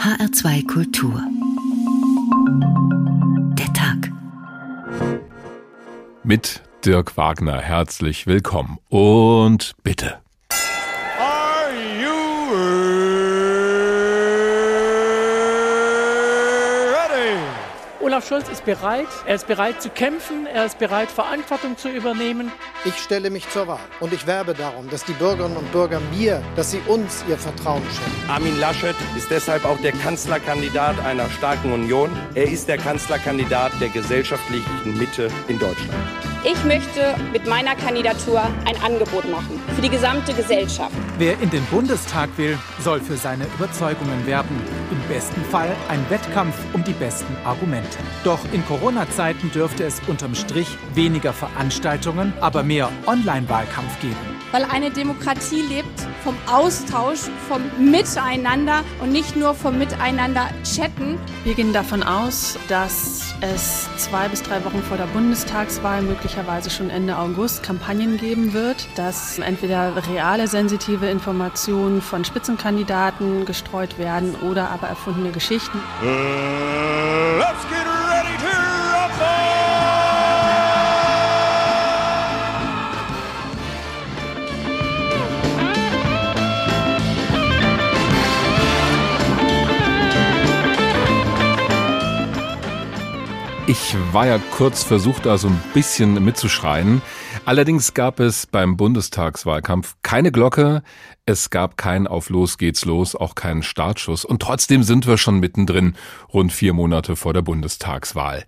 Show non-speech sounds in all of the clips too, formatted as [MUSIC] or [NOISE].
HR2 Kultur. Der Tag. Mit Dirk Wagner herzlich willkommen und bitte. Olaf Scholz ist bereit. Er ist bereit zu kämpfen. Er ist bereit, Verantwortung zu übernehmen. Ich stelle mich zur Wahl und ich werbe darum, dass die Bürgerinnen und Bürger mir, dass sie uns ihr Vertrauen schenken. Armin Laschet ist deshalb auch der Kanzlerkandidat einer starken Union. Er ist der Kanzlerkandidat der gesellschaftlichen Mitte in Deutschland. Ich möchte mit meiner Kandidatur ein Angebot machen für die gesamte Gesellschaft. Wer in den Bundestag will, soll für seine Überzeugungen werben. Im besten Fall ein Wettkampf um die besten Argumente. Doch in Corona-Zeiten dürfte es unterm Strich weniger Veranstaltungen, aber mehr Online-Wahlkampf geben. Weil eine Demokratie lebt vom Austausch, vom Miteinander und nicht nur vom Miteinander chatten. Wir gehen davon aus, dass es zwei bis drei Wochen vor der Bundestagswahl, möglicherweise schon Ende August, Kampagnen geben wird, dass entweder reale sensitive Informationen von Spitzenkandidaten gestreut werden oder aber erfundene Geschichten. Uh, let's get Ich war ja kurz versucht, da so ein bisschen mitzuschreien. Allerdings gab es beim Bundestagswahlkampf keine Glocke, es gab kein Auf Los geht's los, auch keinen Startschuss. Und trotzdem sind wir schon mittendrin, rund vier Monate vor der Bundestagswahl.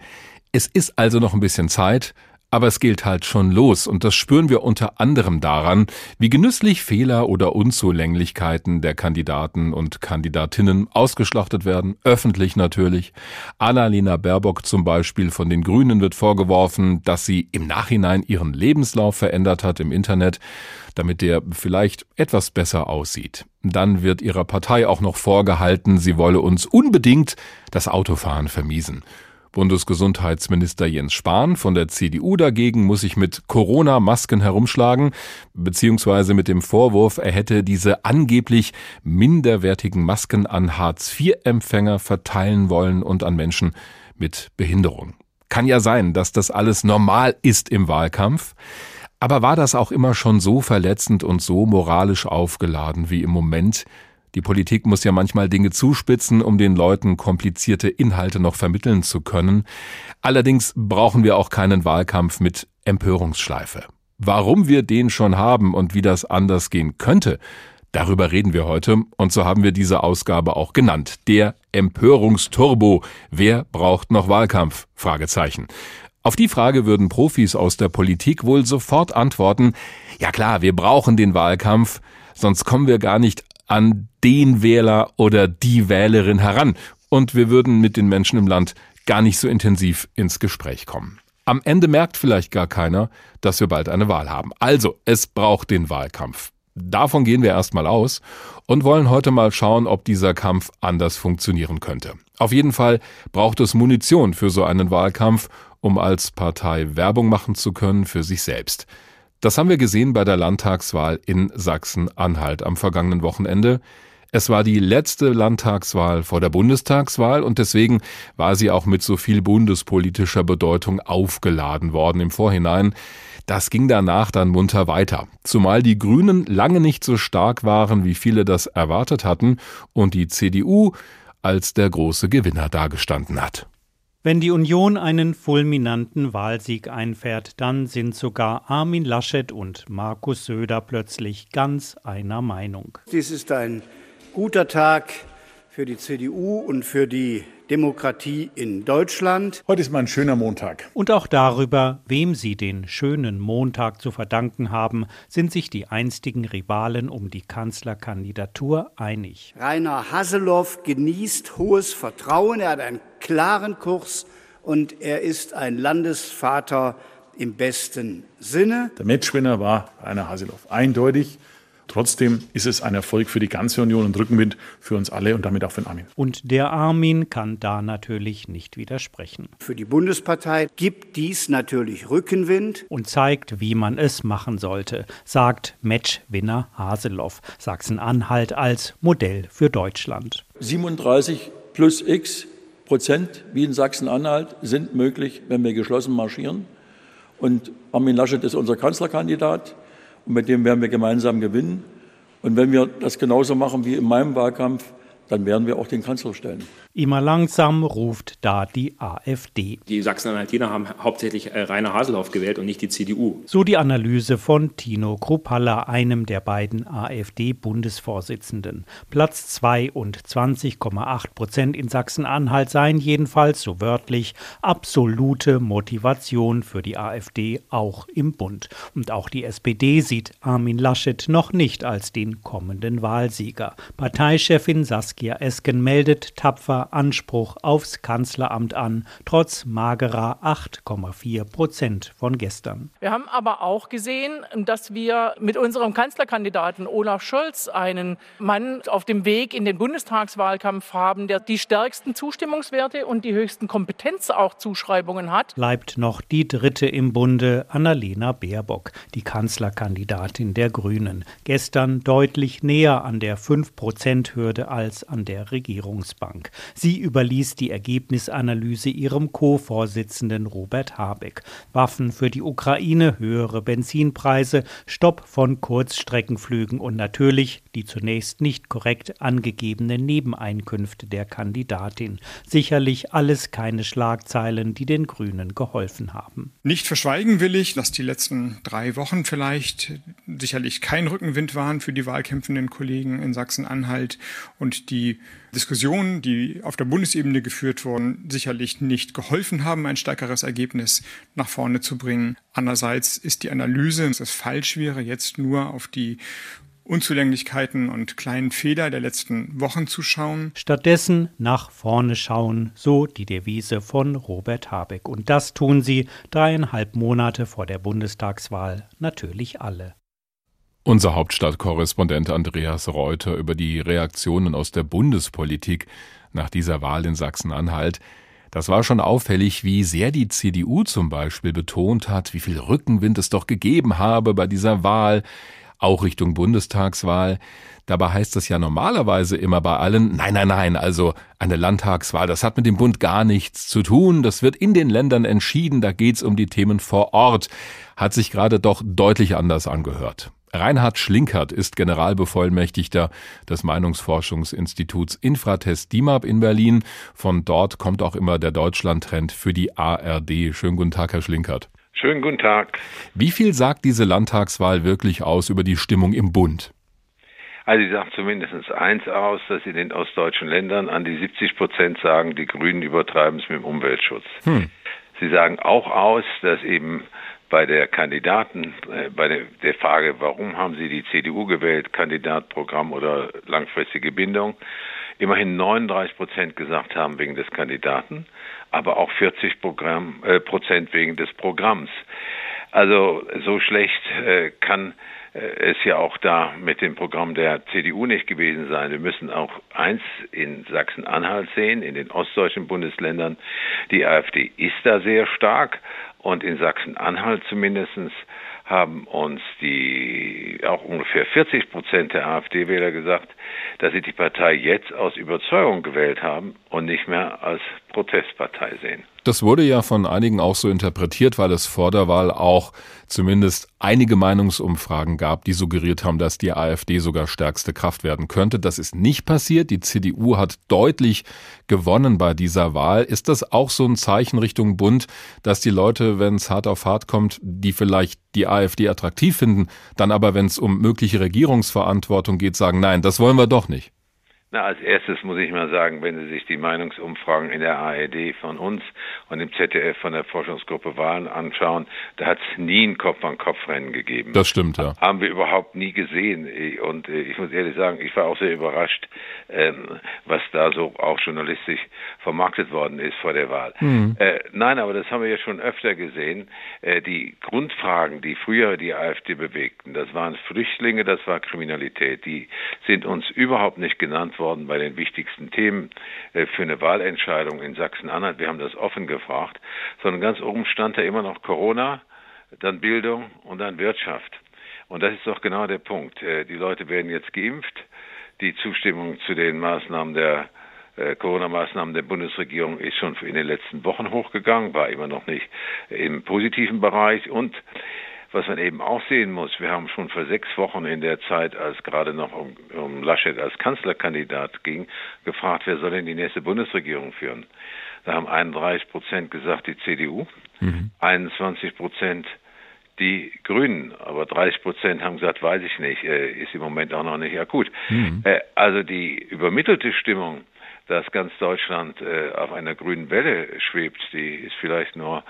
Es ist also noch ein bisschen Zeit, aber es gilt halt schon los und das spüren wir unter anderem daran, wie genüsslich Fehler oder Unzulänglichkeiten der Kandidaten und Kandidatinnen ausgeschlachtet werden, öffentlich natürlich. Annalena Baerbock zum Beispiel von den Grünen wird vorgeworfen, dass sie im Nachhinein ihren Lebenslauf verändert hat im Internet, damit der vielleicht etwas besser aussieht. Dann wird ihrer Partei auch noch vorgehalten, sie wolle uns unbedingt das Autofahren vermiesen. Bundesgesundheitsminister Jens Spahn von der CDU dagegen muss sich mit Corona-Masken herumschlagen, beziehungsweise mit dem Vorwurf, er hätte diese angeblich minderwertigen Masken an Hartz-IV-Empfänger verteilen wollen und an Menschen mit Behinderung. Kann ja sein, dass das alles normal ist im Wahlkampf. Aber war das auch immer schon so verletzend und so moralisch aufgeladen wie im Moment? Die Politik muss ja manchmal Dinge zuspitzen, um den Leuten komplizierte Inhalte noch vermitteln zu können. Allerdings brauchen wir auch keinen Wahlkampf mit Empörungsschleife. Warum wir den schon haben und wie das anders gehen könnte, darüber reden wir heute und so haben wir diese Ausgabe auch genannt. Der Empörungsturbo. Wer braucht noch Wahlkampf? Fragezeichen. Auf die Frage würden Profis aus der Politik wohl sofort antworten, ja klar, wir brauchen den Wahlkampf, sonst kommen wir gar nicht an den Wähler oder die Wählerin heran und wir würden mit den Menschen im Land gar nicht so intensiv ins Gespräch kommen. Am Ende merkt vielleicht gar keiner, dass wir bald eine Wahl haben. Also, es braucht den Wahlkampf. Davon gehen wir erstmal aus und wollen heute mal schauen, ob dieser Kampf anders funktionieren könnte. Auf jeden Fall braucht es Munition für so einen Wahlkampf, um als Partei Werbung machen zu können für sich selbst. Das haben wir gesehen bei der Landtagswahl in Sachsen-Anhalt am vergangenen Wochenende. Es war die letzte Landtagswahl vor der Bundestagswahl und deswegen war sie auch mit so viel bundespolitischer Bedeutung aufgeladen worden im Vorhinein. Das ging danach dann munter weiter, zumal die Grünen lange nicht so stark waren, wie viele das erwartet hatten und die CDU als der große Gewinner dagestanden hat. Wenn die Union einen fulminanten Wahlsieg einfährt, dann sind sogar Armin Laschet und Markus Söder plötzlich ganz einer Meinung. Dies ist ein guter Tag für die CDU und für die Demokratie in Deutschland. Heute ist mal ein schöner Montag. Und auch darüber, wem sie den schönen Montag zu verdanken haben, sind sich die einstigen Rivalen um die Kanzlerkandidatur einig. Rainer Haseloff genießt hohes Vertrauen, er hat einen klaren Kurs und er ist ein Landesvater im besten Sinne. Der Matchwinner war Rainer Haseloff, eindeutig. Trotzdem ist es ein Erfolg für die ganze Union und Rückenwind für uns alle und damit auch für den Armin. Und der Armin kann da natürlich nicht widersprechen. Für die Bundespartei gibt dies natürlich Rückenwind. Und zeigt, wie man es machen sollte, sagt Matchwinner Haseloff. Sachsen-Anhalt als Modell für Deutschland. 37 plus x Prozent wie in Sachsen-Anhalt sind möglich, wenn wir geschlossen marschieren. Und Armin Laschet ist unser Kanzlerkandidat und mit dem werden wir gemeinsam gewinnen. Und wenn wir das genauso machen wie in meinem Wahlkampf, dann werden wir auch den Kanzler stellen. Immer langsam ruft da die AfD. Die Sachsen-Anhaltiner haben hauptsächlich äh, Rainer Haseloff gewählt und nicht die CDU. So die Analyse von Tino Kruppalla, einem der beiden AfD-Bundesvorsitzenden. Platz 2 und 20,8 Prozent in Sachsen-Anhalt seien jedenfalls, so wörtlich, absolute Motivation für die AfD auch im Bund. Und auch die SPD sieht Armin Laschet noch nicht als den kommenden Wahlsieger. Parteichefin Saskia Esken meldet tapfer Anspruch aufs Kanzleramt an, trotz magerer 8,4 Prozent von gestern. Wir haben aber auch gesehen, dass wir mit unserem Kanzlerkandidaten Olaf Scholz einen Mann auf dem Weg in den Bundestagswahlkampf haben, der die stärksten Zustimmungswerte und die höchsten Kompetenz auch Zuschreibungen hat. Bleibt noch die dritte im Bunde, Annalena Baerbock, die Kanzlerkandidatin der Grünen. Gestern deutlich näher an der 5-Prozent-Hürde als an der Regierungsbank. Sie überließ die Ergebnisanalyse ihrem Co-Vorsitzenden Robert Habeck. Waffen für die Ukraine, höhere Benzinpreise, Stopp von Kurzstreckenflügen und natürlich die zunächst nicht korrekt angegebenen Nebeneinkünfte der Kandidatin. Sicherlich alles keine Schlagzeilen, die den Grünen geholfen haben. Nicht verschweigen will ich, dass die letzten drei Wochen vielleicht sicherlich kein Rückenwind waren für die wahlkämpfenden Kollegen in Sachsen-Anhalt und die Diskussionen, die auf der Bundesebene geführt wurden, sicherlich nicht geholfen haben, ein stärkeres Ergebnis nach vorne zu bringen. Andererseits ist die Analyse, dass es falsch wäre, jetzt nur auf die Unzulänglichkeiten und kleinen Fehler der letzten Wochen zu schauen. Stattdessen nach vorne schauen, so die Devise von Robert Habeck. Und das tun sie dreieinhalb Monate vor der Bundestagswahl natürlich alle. Unser Hauptstadtkorrespondent Andreas Reuter über die Reaktionen aus der Bundespolitik nach dieser Wahl in Sachsen-Anhalt. Das war schon auffällig, wie sehr die CDU zum Beispiel betont hat, wie viel Rückenwind es doch gegeben habe bei dieser Wahl, auch Richtung Bundestagswahl. Dabei heißt es ja normalerweise immer bei allen, nein, nein, nein, also eine Landtagswahl, das hat mit dem Bund gar nichts zu tun, das wird in den Ländern entschieden, da geht's um die Themen vor Ort, hat sich gerade doch deutlich anders angehört. Reinhard Schlinkert ist Generalbevollmächtigter des Meinungsforschungsinstituts Infratest DIMAP in Berlin. Von dort kommt auch immer der Deutschlandtrend für die ARD. Schönen guten Tag, Herr Schlinkert. Schönen guten Tag. Wie viel sagt diese Landtagswahl wirklich aus über die Stimmung im Bund? Also sie sagt zumindest eins aus, dass in den ostdeutschen Ländern an die 70 Prozent sagen, die Grünen übertreiben es mit dem Umweltschutz. Hm. Sie sagen auch aus, dass eben bei der Kandidaten, äh, bei der, der, Frage, warum haben Sie die CDU gewählt, Kandidat, Programm oder langfristige Bindung, immerhin 39 Prozent gesagt haben wegen des Kandidaten, aber auch 40 Programm, äh, Prozent wegen des Programms. Also so schlecht äh, kann äh, es ja auch da mit dem Programm der CDU nicht gewesen sein. Wir müssen auch eins in Sachsen-Anhalt sehen, in den ostdeutschen Bundesländern. Die AfD ist da sehr stark und in Sachsen-Anhalt zumindestens haben uns die auch ungefähr 40 Prozent der AfD-Wähler gesagt, dass sie die Partei jetzt aus Überzeugung gewählt haben und nicht mehr als Protestpartei sehen. Das wurde ja von einigen auch so interpretiert, weil es vor der Wahl auch zumindest einige Meinungsumfragen gab, die suggeriert haben, dass die AfD sogar stärkste Kraft werden könnte. Das ist nicht passiert. Die CDU hat deutlich gewonnen bei dieser Wahl. Ist das auch so ein Zeichen Richtung Bund, dass die Leute, wenn es hart auf hart kommt, die vielleicht die AfD attraktiv finden, dann aber, wenn es um mögliche Regierungsverantwortung geht, sagen, nein, das wollen wir doch nicht? Na, als erstes muss ich mal sagen, wenn Sie sich die Meinungsumfragen in der ARD von uns und im ZDF von der Forschungsgruppe Wahlen anschauen, da hat es nie ein Kopf-an-Kopf-Rennen gegeben. Das stimmt, ja. Haben wir überhaupt nie gesehen. Und äh, ich muss ehrlich sagen, ich war auch sehr überrascht, ähm, was da so auch journalistisch vermarktet worden ist vor der Wahl. Mhm. Nein, aber das haben wir ja schon öfter gesehen. Äh, die Grundfragen, die früher die AfD bewegten, das waren Flüchtlinge, das war Kriminalität, die sind uns überhaupt nicht genannt worden worden bei den wichtigsten Themen äh, für eine Wahlentscheidung in Sachsen-Anhalt. Wir haben das offen gefragt, sondern ganz oben stand da immer noch Corona, dann Bildung und dann Wirtschaft. Und das ist doch genau der Punkt. Äh, die Leute werden jetzt geimpft. Die Zustimmung zu den Maßnahmen der äh, Corona-Maßnahmen der Bundesregierung ist schon in den letzten Wochen hochgegangen, war immer noch nicht im positiven Bereich und was man eben auch sehen muss, wir haben schon vor sechs Wochen in der Zeit, als gerade noch um, um Laschet als Kanzlerkandidat ging, gefragt, wer soll denn die nächste Bundesregierung führen. Da haben 31 Prozent gesagt, die CDU, mhm. 21 Prozent die Grünen, aber 30 Prozent haben gesagt, weiß ich nicht, äh, ist im Moment auch noch nicht akut. Mhm. Äh, also die übermittelte Stimmung, dass ganz Deutschland äh, auf einer grünen Welle schwebt, die ist vielleicht nur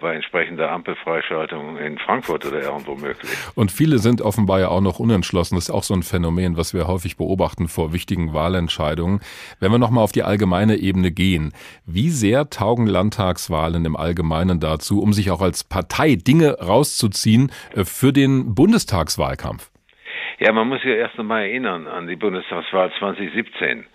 bei entsprechender Ampelfreischaltung in Frankfurt oder irgendwo möglich. Und viele sind offenbar ja auch noch unentschlossen. Das ist auch so ein Phänomen, was wir häufig beobachten vor wichtigen Wahlentscheidungen. Wenn wir nochmal auf die allgemeine Ebene gehen, wie sehr taugen Landtagswahlen im Allgemeinen dazu, um sich auch als Partei Dinge rauszuziehen äh, für den Bundestagswahlkampf? Ja, man muss ja erst einmal erinnern an die Bundestagswahl 2017.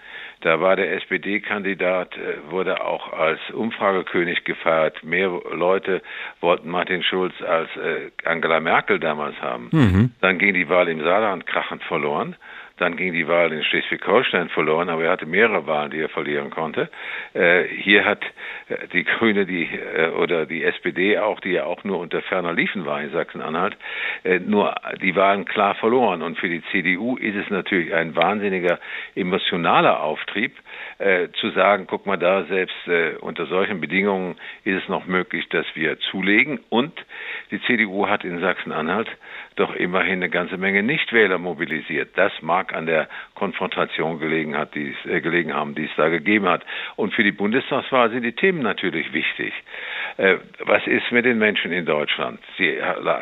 Da war der SPD-Kandidat, äh, wurde auch als Umfragekönig gefeiert. Mehr Leute wollten Martin Schulz als äh, Angela Merkel damals haben. Mhm. Dann ging die Wahl im Saarland krachend verloren. Dann ging die Wahl in Schleswig-Holstein verloren, aber er hatte mehrere Wahlen, die er verlieren konnte. Äh, hier hat äh, die Grüne die äh, oder die SPD auch, die ja auch nur unter ferner Liefen war in Sachsen-Anhalt, äh, nur die Wahlen klar verloren. Und für die CDU ist es natürlich ein wahnsinniger emotionaler Auftrieb, äh, zu sagen, guck mal da, selbst äh, unter solchen Bedingungen ist es noch möglich, dass wir zulegen. Und die CDU hat in Sachsen-Anhalt doch immerhin eine ganze Menge Nichtwähler mobilisiert. Das mag an der Konfrontation gelegen, hat, die es, äh, gelegen haben, die es da gegeben hat. Und für die Bundestagswahl sind die Themen natürlich wichtig. Äh, was ist mit den Menschen in Deutschland? Sie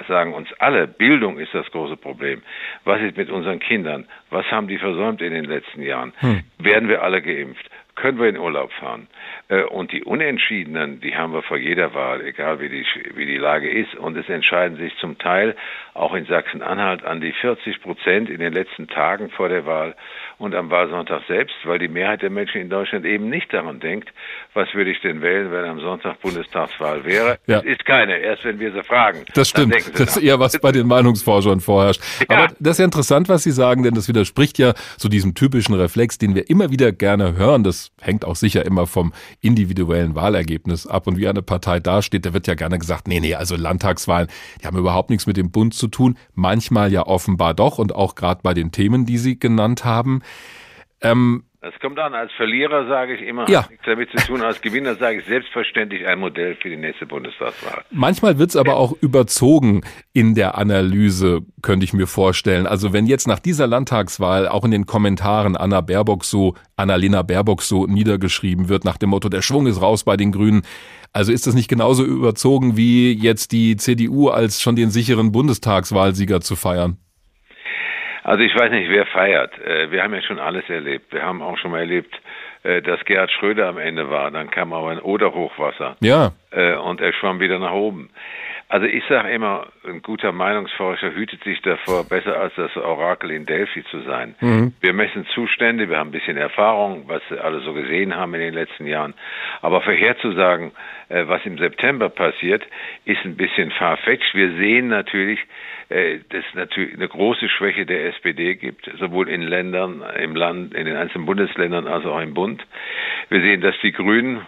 sagen uns alle, Bildung ist das große Problem. Was ist mit unseren Kindern? Was haben die versäumt in den letzten Jahren? Hm. Werden wir alle geimpft? können wir in Urlaub fahren. Äh, und die Unentschiedenen, die haben wir vor jeder Wahl, egal wie die, wie die Lage ist. Und es entscheiden sich zum Teil auch in Sachsen-Anhalt an die 40 Prozent in den letzten Tagen vor der Wahl und am Wahlsonntag selbst, weil die Mehrheit der Menschen in Deutschland eben nicht daran denkt, was würde ich denn wählen, wenn am Sonntag Bundestagswahl wäre. Ja. Es ist keine, erst wenn wir sie fragen. Das stimmt. Das ist eher was bei den Meinungsforschern vorherrscht. Ja. Aber das ist ja interessant, was Sie sagen, denn das widerspricht ja zu diesem typischen Reflex, den wir immer wieder gerne hören. Das hängt auch sicher immer vom individuellen Wahlergebnis ab. Und wie eine Partei dasteht, da wird ja gerne gesagt, nee, nee, also Landtagswahlen, die haben überhaupt nichts mit dem Bund zu tun. Manchmal ja offenbar doch und auch gerade bei den Themen, die Sie genannt haben. Ähm, das kommt an. Als Verlierer sage ich immer, ja. nichts damit zu tun. Als Gewinner sage ich selbstverständlich ein Modell für die nächste Bundestagswahl. Manchmal wird es aber auch überzogen in der Analyse, könnte ich mir vorstellen. Also wenn jetzt nach dieser Landtagswahl auch in den Kommentaren Anna Baerbock so, Annalena Baerbock so niedergeschrieben wird, nach dem Motto, der Schwung ist raus bei den Grünen. Also ist das nicht genauso überzogen wie jetzt die CDU als schon den sicheren Bundestagswahlsieger zu feiern? Also ich weiß nicht, wer feiert. Äh, wir haben ja schon alles erlebt. Wir haben auch schon mal erlebt, äh, dass Gerhard Schröder am Ende war. Dann kam aber ein Oderhochwasser. Ja. Äh, und er schwamm wieder nach oben. Also ich sage immer, ein guter Meinungsforscher hütet sich davor, besser als das Orakel in Delphi zu sein. Mhm. Wir messen Zustände, wir haben ein bisschen Erfahrung, was alle so gesehen haben in den letzten Jahren. Aber vorherzusagen, äh, was im September passiert, ist ein bisschen farfetched. Wir sehen natürlich, äh, dass es natürlich eine große Schwäche der SPD gibt, sowohl in Ländern, im Land, in den einzelnen Bundesländern als auch im Bund. Wir sehen, dass die Grünen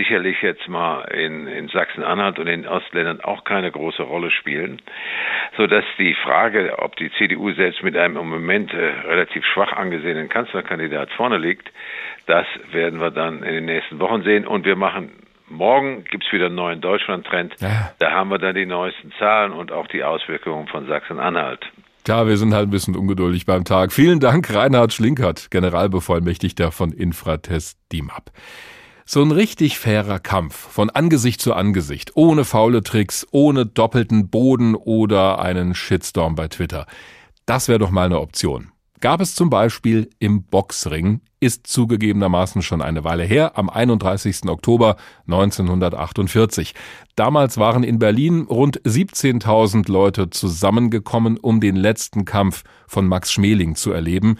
sicherlich jetzt mal in, in Sachsen-Anhalt und in den Ostländern auch keine große Rolle spielen, so dass die Frage, ob die CDU selbst mit einem im Moment äh, relativ schwach angesehenen Kanzlerkandidat vorne liegt, das werden wir dann in den nächsten Wochen sehen und wir machen Morgen gibt es wieder einen neuen Deutschland-Trend. Ja. Da haben wir dann die neuesten Zahlen und auch die Auswirkungen von Sachsen-Anhalt. Klar, wir sind halt ein bisschen ungeduldig beim Tag. Vielen Dank, Reinhard Schlinkert, Generalbevollmächtigter von Infratest DIMAP. So ein richtig fairer Kampf von Angesicht zu Angesicht, ohne faule Tricks, ohne doppelten Boden oder einen Shitstorm bei Twitter. Das wäre doch mal eine Option. Gab es zum Beispiel im Boxring, ist zugegebenermaßen schon eine Weile her, am 31. Oktober 1948. Damals waren in Berlin rund 17.000 Leute zusammengekommen, um den letzten Kampf von Max Schmeling zu erleben.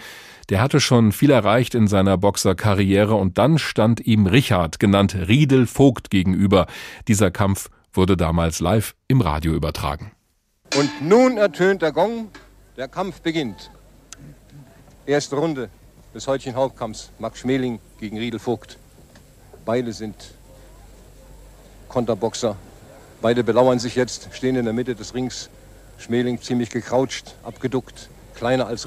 Der hatte schon viel erreicht in seiner Boxerkarriere und dann stand ihm Richard, genannt Riedel Vogt, gegenüber. Dieser Kampf wurde damals live im Radio übertragen. Und nun ertönt der Gong, der Kampf beginnt. Erste Runde des heutigen Hauptkampfs, Max Schmeling gegen Riedel Vogt. Beide sind Konterboxer, Beide belauern sich jetzt, stehen in der Mitte des Rings. Schmeling ziemlich gekrautscht, abgeduckt, kleiner als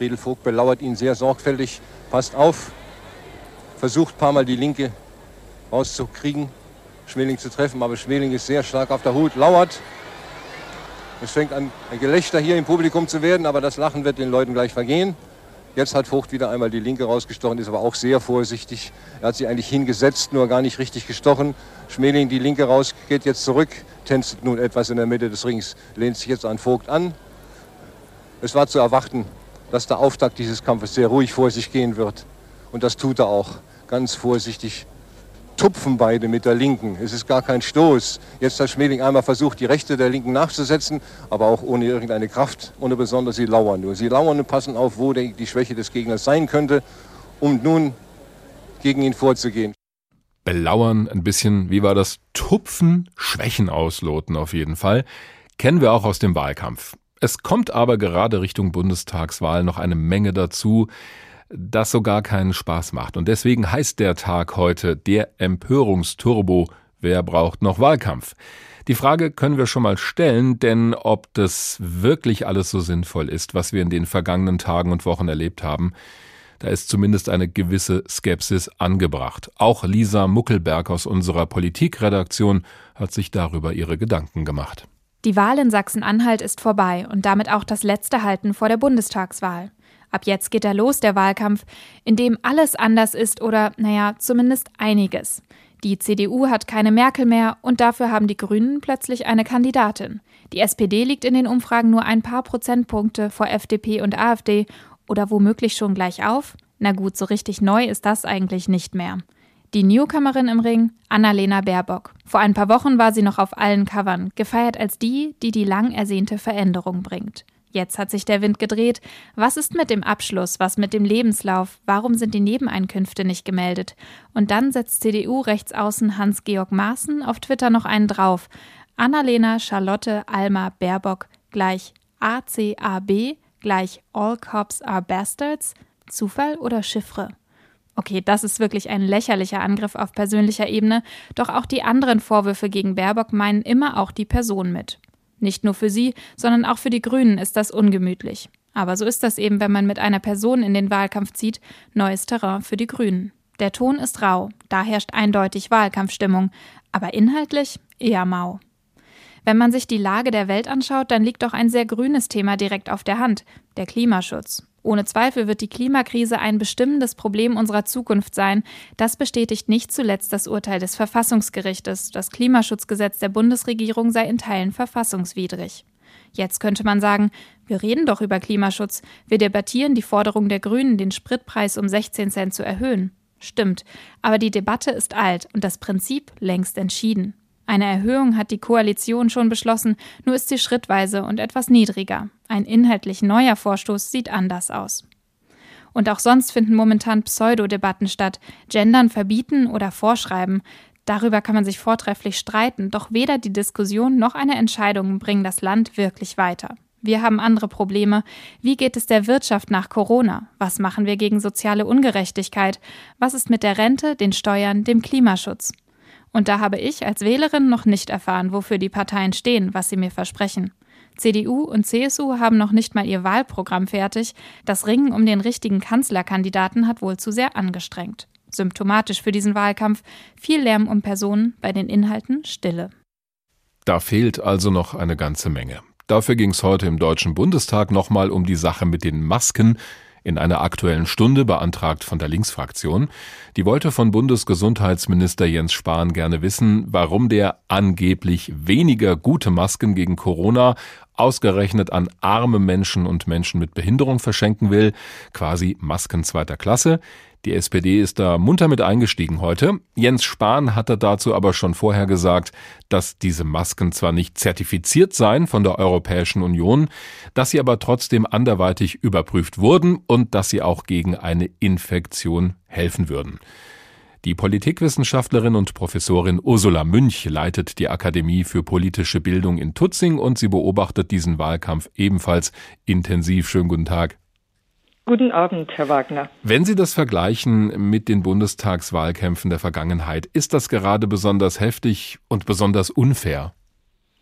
Riedelvogt. Riedelvogt belauert ihn sehr sorgfältig, passt auf, versucht ein paar Mal die Linke rauszukriegen, Schmeling zu treffen, aber Schmeling ist sehr stark auf der Hut, lauert. Es fängt an, ein Gelächter hier im Publikum zu werden, aber das Lachen wird den Leuten gleich vergehen. Jetzt hat Vogt wieder einmal die linke rausgestochen, ist aber auch sehr vorsichtig. Er hat sie eigentlich hingesetzt, nur gar nicht richtig gestochen. Schmeling die linke raus, geht jetzt zurück, tänzt nun etwas in der Mitte des Rings, lehnt sich jetzt an Vogt an. Es war zu erwarten, dass der Auftakt dieses Kampfes sehr ruhig vor sich gehen wird. Und das tut er auch, ganz vorsichtig tupfen beide mit der linken. Es ist gar kein Stoß. Jetzt hat Schmeling einmal versucht, die rechte der linken nachzusetzen, aber auch ohne irgendeine Kraft, ohne besonders sie lauern nur. Sie lauern und passen auf, wo die Schwäche des Gegners sein könnte, um nun gegen ihn vorzugehen. Belauern, ein bisschen, wie war das? Tupfen, Schwächen ausloten auf jeden Fall. Kennen wir auch aus dem Wahlkampf. Es kommt aber gerade Richtung Bundestagswahl noch eine Menge dazu, das sogar keinen Spaß macht. Und deswegen heißt der Tag heute der Empörungsturbo. Wer braucht noch Wahlkampf? Die Frage können wir schon mal stellen, denn ob das wirklich alles so sinnvoll ist, was wir in den vergangenen Tagen und Wochen erlebt haben, da ist zumindest eine gewisse Skepsis angebracht. Auch Lisa Muckelberg aus unserer Politikredaktion hat sich darüber ihre Gedanken gemacht. Die Wahl in Sachsen-Anhalt ist vorbei und damit auch das letzte Halten vor der Bundestagswahl. Ab jetzt geht er los, der Wahlkampf, in dem alles anders ist oder, naja, zumindest einiges. Die CDU hat keine Merkel mehr und dafür haben die Grünen plötzlich eine Kandidatin. Die SPD liegt in den Umfragen nur ein paar Prozentpunkte vor FDP und AfD oder womöglich schon gleich auf. Na gut, so richtig neu ist das eigentlich nicht mehr. Die Newcomerin im Ring, Annalena Baerbock. Vor ein paar Wochen war sie noch auf allen Covern, gefeiert als die, die die lang ersehnte Veränderung bringt. Jetzt hat sich der Wind gedreht. Was ist mit dem Abschluss? Was mit dem Lebenslauf? Warum sind die Nebeneinkünfte nicht gemeldet? Und dann setzt CDU-Rechtsaußen Hans-Georg Maaßen auf Twitter noch einen drauf. Annalena Charlotte Alma Baerbock gleich ACAB gleich All Cops are Bastards? Zufall oder Chiffre? Okay, das ist wirklich ein lächerlicher Angriff auf persönlicher Ebene, doch auch die anderen Vorwürfe gegen Baerbock meinen immer auch die Person mit. Nicht nur für sie, sondern auch für die Grünen ist das ungemütlich. Aber so ist das eben, wenn man mit einer Person in den Wahlkampf zieht, neues Terrain für die Grünen. Der Ton ist rau, da herrscht eindeutig Wahlkampfstimmung, aber inhaltlich eher mau. Wenn man sich die Lage der Welt anschaut, dann liegt doch ein sehr grünes Thema direkt auf der Hand, der Klimaschutz. Ohne Zweifel wird die Klimakrise ein bestimmendes Problem unserer Zukunft sein. Das bestätigt nicht zuletzt das Urteil des Verfassungsgerichtes. Das Klimaschutzgesetz der Bundesregierung sei in Teilen verfassungswidrig. Jetzt könnte man sagen, wir reden doch über Klimaschutz. Wir debattieren die Forderung der Grünen, den Spritpreis um 16 Cent zu erhöhen. Stimmt, aber die Debatte ist alt und das Prinzip längst entschieden. Eine Erhöhung hat die Koalition schon beschlossen, nur ist sie schrittweise und etwas niedriger. Ein inhaltlich neuer Vorstoß sieht anders aus. Und auch sonst finden momentan Pseudodebatten statt, Gendern verbieten oder vorschreiben. Darüber kann man sich vortrefflich streiten, doch weder die Diskussion noch eine Entscheidung bringen das Land wirklich weiter. Wir haben andere Probleme. Wie geht es der Wirtschaft nach Corona? Was machen wir gegen soziale Ungerechtigkeit? Was ist mit der Rente, den Steuern, dem Klimaschutz? Und da habe ich als Wählerin noch nicht erfahren, wofür die Parteien stehen, was sie mir versprechen. CDU und CSU haben noch nicht mal ihr Wahlprogramm fertig. Das Ringen um den richtigen Kanzlerkandidaten hat wohl zu sehr angestrengt. Symptomatisch für diesen Wahlkampf viel Lärm um Personen, bei den Inhalten Stille. Da fehlt also noch eine ganze Menge. Dafür ging es heute im Deutschen Bundestag nochmal um die Sache mit den Masken in einer aktuellen Stunde beantragt von der Linksfraktion. Die wollte von Bundesgesundheitsminister Jens Spahn gerne wissen, warum der angeblich weniger gute Masken gegen Corona ausgerechnet an arme Menschen und Menschen mit Behinderung verschenken will, quasi Masken zweiter Klasse. Die SPD ist da munter mit eingestiegen heute. Jens Spahn hatte dazu aber schon vorher gesagt, dass diese Masken zwar nicht zertifiziert seien von der Europäischen Union, dass sie aber trotzdem anderweitig überprüft wurden und dass sie auch gegen eine Infektion helfen würden. Die Politikwissenschaftlerin und Professorin Ursula Münch leitet die Akademie für politische Bildung in Tutzing und sie beobachtet diesen Wahlkampf ebenfalls intensiv. Schönen guten Tag. Guten Abend, Herr Wagner. Wenn Sie das vergleichen mit den Bundestagswahlkämpfen der Vergangenheit, ist das gerade besonders heftig und besonders unfair?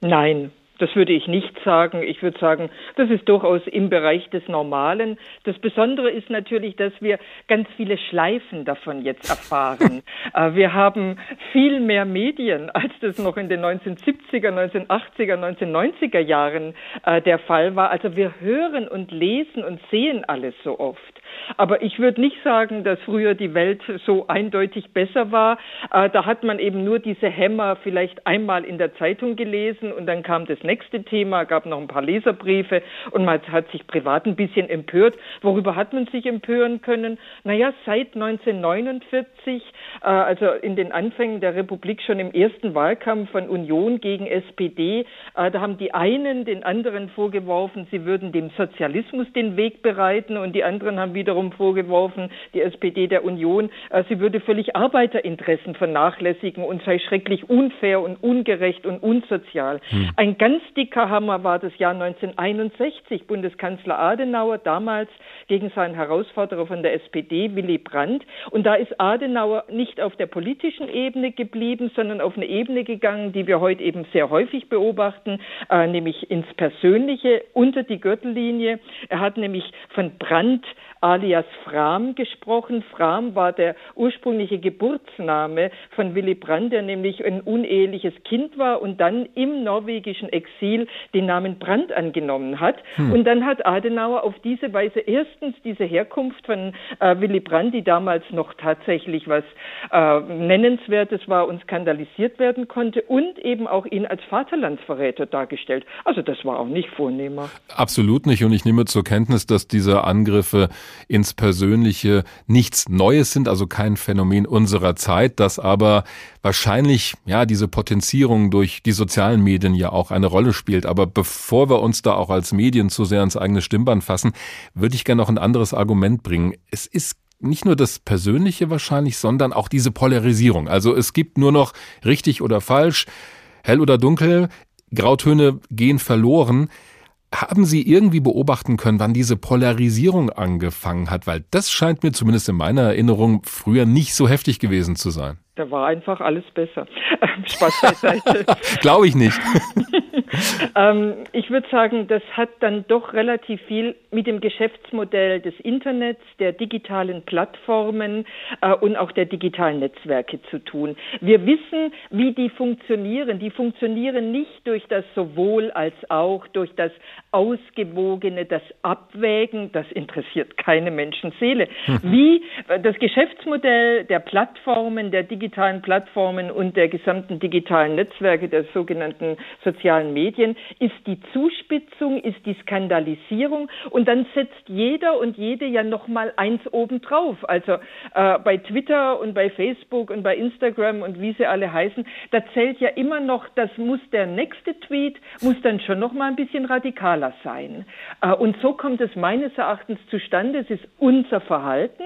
Nein, das würde ich nicht sagen. Ich würde sagen, das ist durchaus im Bereich des Normalen. Das Besondere ist natürlich, dass wir ganz viele Schleifen davon jetzt erfahren. [LAUGHS] Äh, wir haben viel mehr Medien, als das noch in den 1970er, 1980er, 1990er Jahren äh, der Fall war. Also wir hören und lesen und sehen alles so oft. Aber ich würde nicht sagen, dass früher die Welt so eindeutig besser war. Äh, da hat man eben nur diese Hämmer vielleicht einmal in der Zeitung gelesen und dann kam das nächste Thema, gab noch ein paar Leserbriefe und man hat sich privat ein bisschen empört. Worüber hat man sich empören können? Naja, seit 1949, äh, also in den Anfängen der Republik schon im ersten Wahlkampf von Union gegen SPD, äh, da haben die einen den anderen vorgeworfen, sie würden dem Sozialismus den Weg bereiten und die anderen haben wiederum wiederum vorgeworfen, die SPD der Union, äh, sie würde völlig Arbeiterinteressen vernachlässigen und sei schrecklich unfair und ungerecht und unsozial. Hm. Ein ganz dicker Hammer war das Jahr 1961. Bundeskanzler Adenauer damals gegen seinen Herausforderer von der SPD, Willy Brandt. Und da ist Adenauer nicht auf der politischen Ebene geblieben, sondern auf eine Ebene gegangen, die wir heute eben sehr häufig beobachten, äh, nämlich ins Persönliche, unter die Gürtellinie. Er hat nämlich von Brandt alias Fram gesprochen. Fram war der ursprüngliche Geburtsname von Willy Brandt, der nämlich ein uneheliches Kind war und dann im norwegischen Exil den Namen Brandt angenommen hat. Hm. Und dann hat Adenauer auf diese Weise erstens diese Herkunft von äh, Willy Brandt, die damals noch tatsächlich was äh, Nennenswertes war und skandalisiert werden konnte und eben auch ihn als Vaterlandsverräter dargestellt. Also das war auch nicht vornehmer. Absolut nicht. Und ich nehme zur Kenntnis, dass diese Angriffe ins Persönliche nichts Neues sind, also kein Phänomen unserer Zeit, dass aber wahrscheinlich ja diese Potenzierung durch die sozialen Medien ja auch eine Rolle spielt. Aber bevor wir uns da auch als Medien zu sehr ins eigene Stimmband fassen, würde ich gerne noch ein anderes Argument bringen. Es ist nicht nur das Persönliche wahrscheinlich, sondern auch diese Polarisierung. Also es gibt nur noch richtig oder falsch, hell oder dunkel, Grautöne gehen verloren. Haben Sie irgendwie beobachten können, wann diese Polarisierung angefangen hat? Weil das scheint mir zumindest in meiner Erinnerung früher nicht so heftig gewesen zu sein. Da war einfach alles besser. [LAUGHS] Spaß beiseite. [LAUGHS] Glaube ich nicht. [LAUGHS] ähm, ich würde sagen, das hat dann doch relativ viel mit dem Geschäftsmodell des Internets, der digitalen Plattformen äh, und auch der digitalen Netzwerke zu tun. Wir wissen, wie die funktionieren. Die funktionieren nicht durch das sowohl als auch, durch das Ausgewogene, das Abwägen. Das interessiert keine Menschenseele. Hm. Wie äh, das Geschäftsmodell der Plattformen, der digitalen digitalen Plattformen und der gesamten digitalen Netzwerke, der sogenannten sozialen Medien, ist die Zuspitzung, ist die Skandalisierung und dann setzt jeder und jede ja noch mal eins obendrauf. Also äh, bei Twitter und bei Facebook und bei Instagram und wie sie alle heißen, da zählt ja immer noch, das muss der nächste Tweet, muss dann schon noch mal ein bisschen radikaler sein. Äh, und so kommt es meines Erachtens zustande. Es ist unser Verhalten,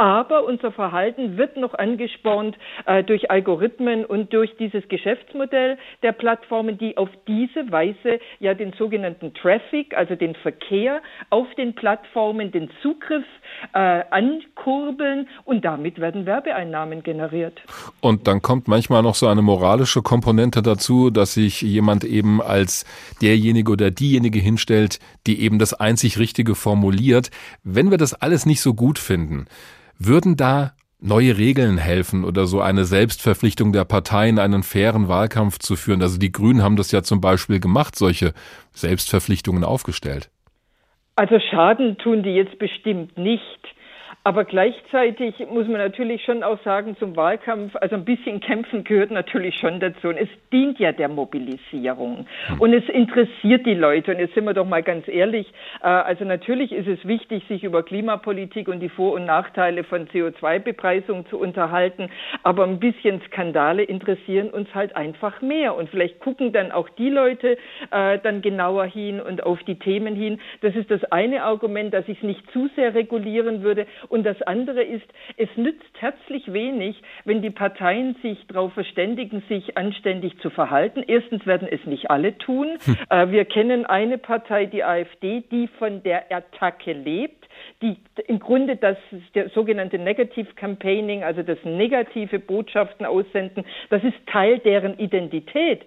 aber unser Verhalten wird noch angespornt äh, durch Algorithmen und durch dieses Geschäftsmodell der Plattformen, die auf diese Weise ja den sogenannten Traffic, also den Verkehr auf den Plattformen, den Zugriff äh, ankurbeln und damit werden Werbeeinnahmen generiert. Und dann kommt manchmal noch so eine moralische Komponente dazu, dass sich jemand eben als derjenige oder diejenige hinstellt, die eben das einzig Richtige formuliert. Wenn wir das alles nicht so gut finden, würden da neue Regeln helfen oder so eine Selbstverpflichtung der Parteien, einen fairen Wahlkampf zu führen? Also die Grünen haben das ja zum Beispiel gemacht, solche Selbstverpflichtungen aufgestellt. Also Schaden tun die jetzt bestimmt nicht. Aber gleichzeitig muss man natürlich schon auch sagen, zum Wahlkampf, also ein bisschen kämpfen gehört natürlich schon dazu. Und es dient ja der Mobilisierung. Hm. Und es interessiert die Leute. Und jetzt sind wir doch mal ganz ehrlich. Äh, also natürlich ist es wichtig, sich über Klimapolitik und die Vor- und Nachteile von CO2-Bepreisung zu unterhalten. Aber ein bisschen Skandale interessieren uns halt einfach mehr. Und vielleicht gucken dann auch die Leute äh, dann genauer hin und auf die Themen hin. Das ist das eine Argument, dass ich es nicht zu sehr regulieren würde. Und das andere ist, es nützt herzlich wenig, wenn die Parteien sich darauf verständigen, sich anständig zu verhalten. Erstens werden es nicht alle tun. Hm. Äh, wir kennen eine Partei, die AfD, die von der Attacke lebt die im Grunde das der sogenannte Negative Campaigning, also das negative Botschaften aussenden, das ist Teil deren Identität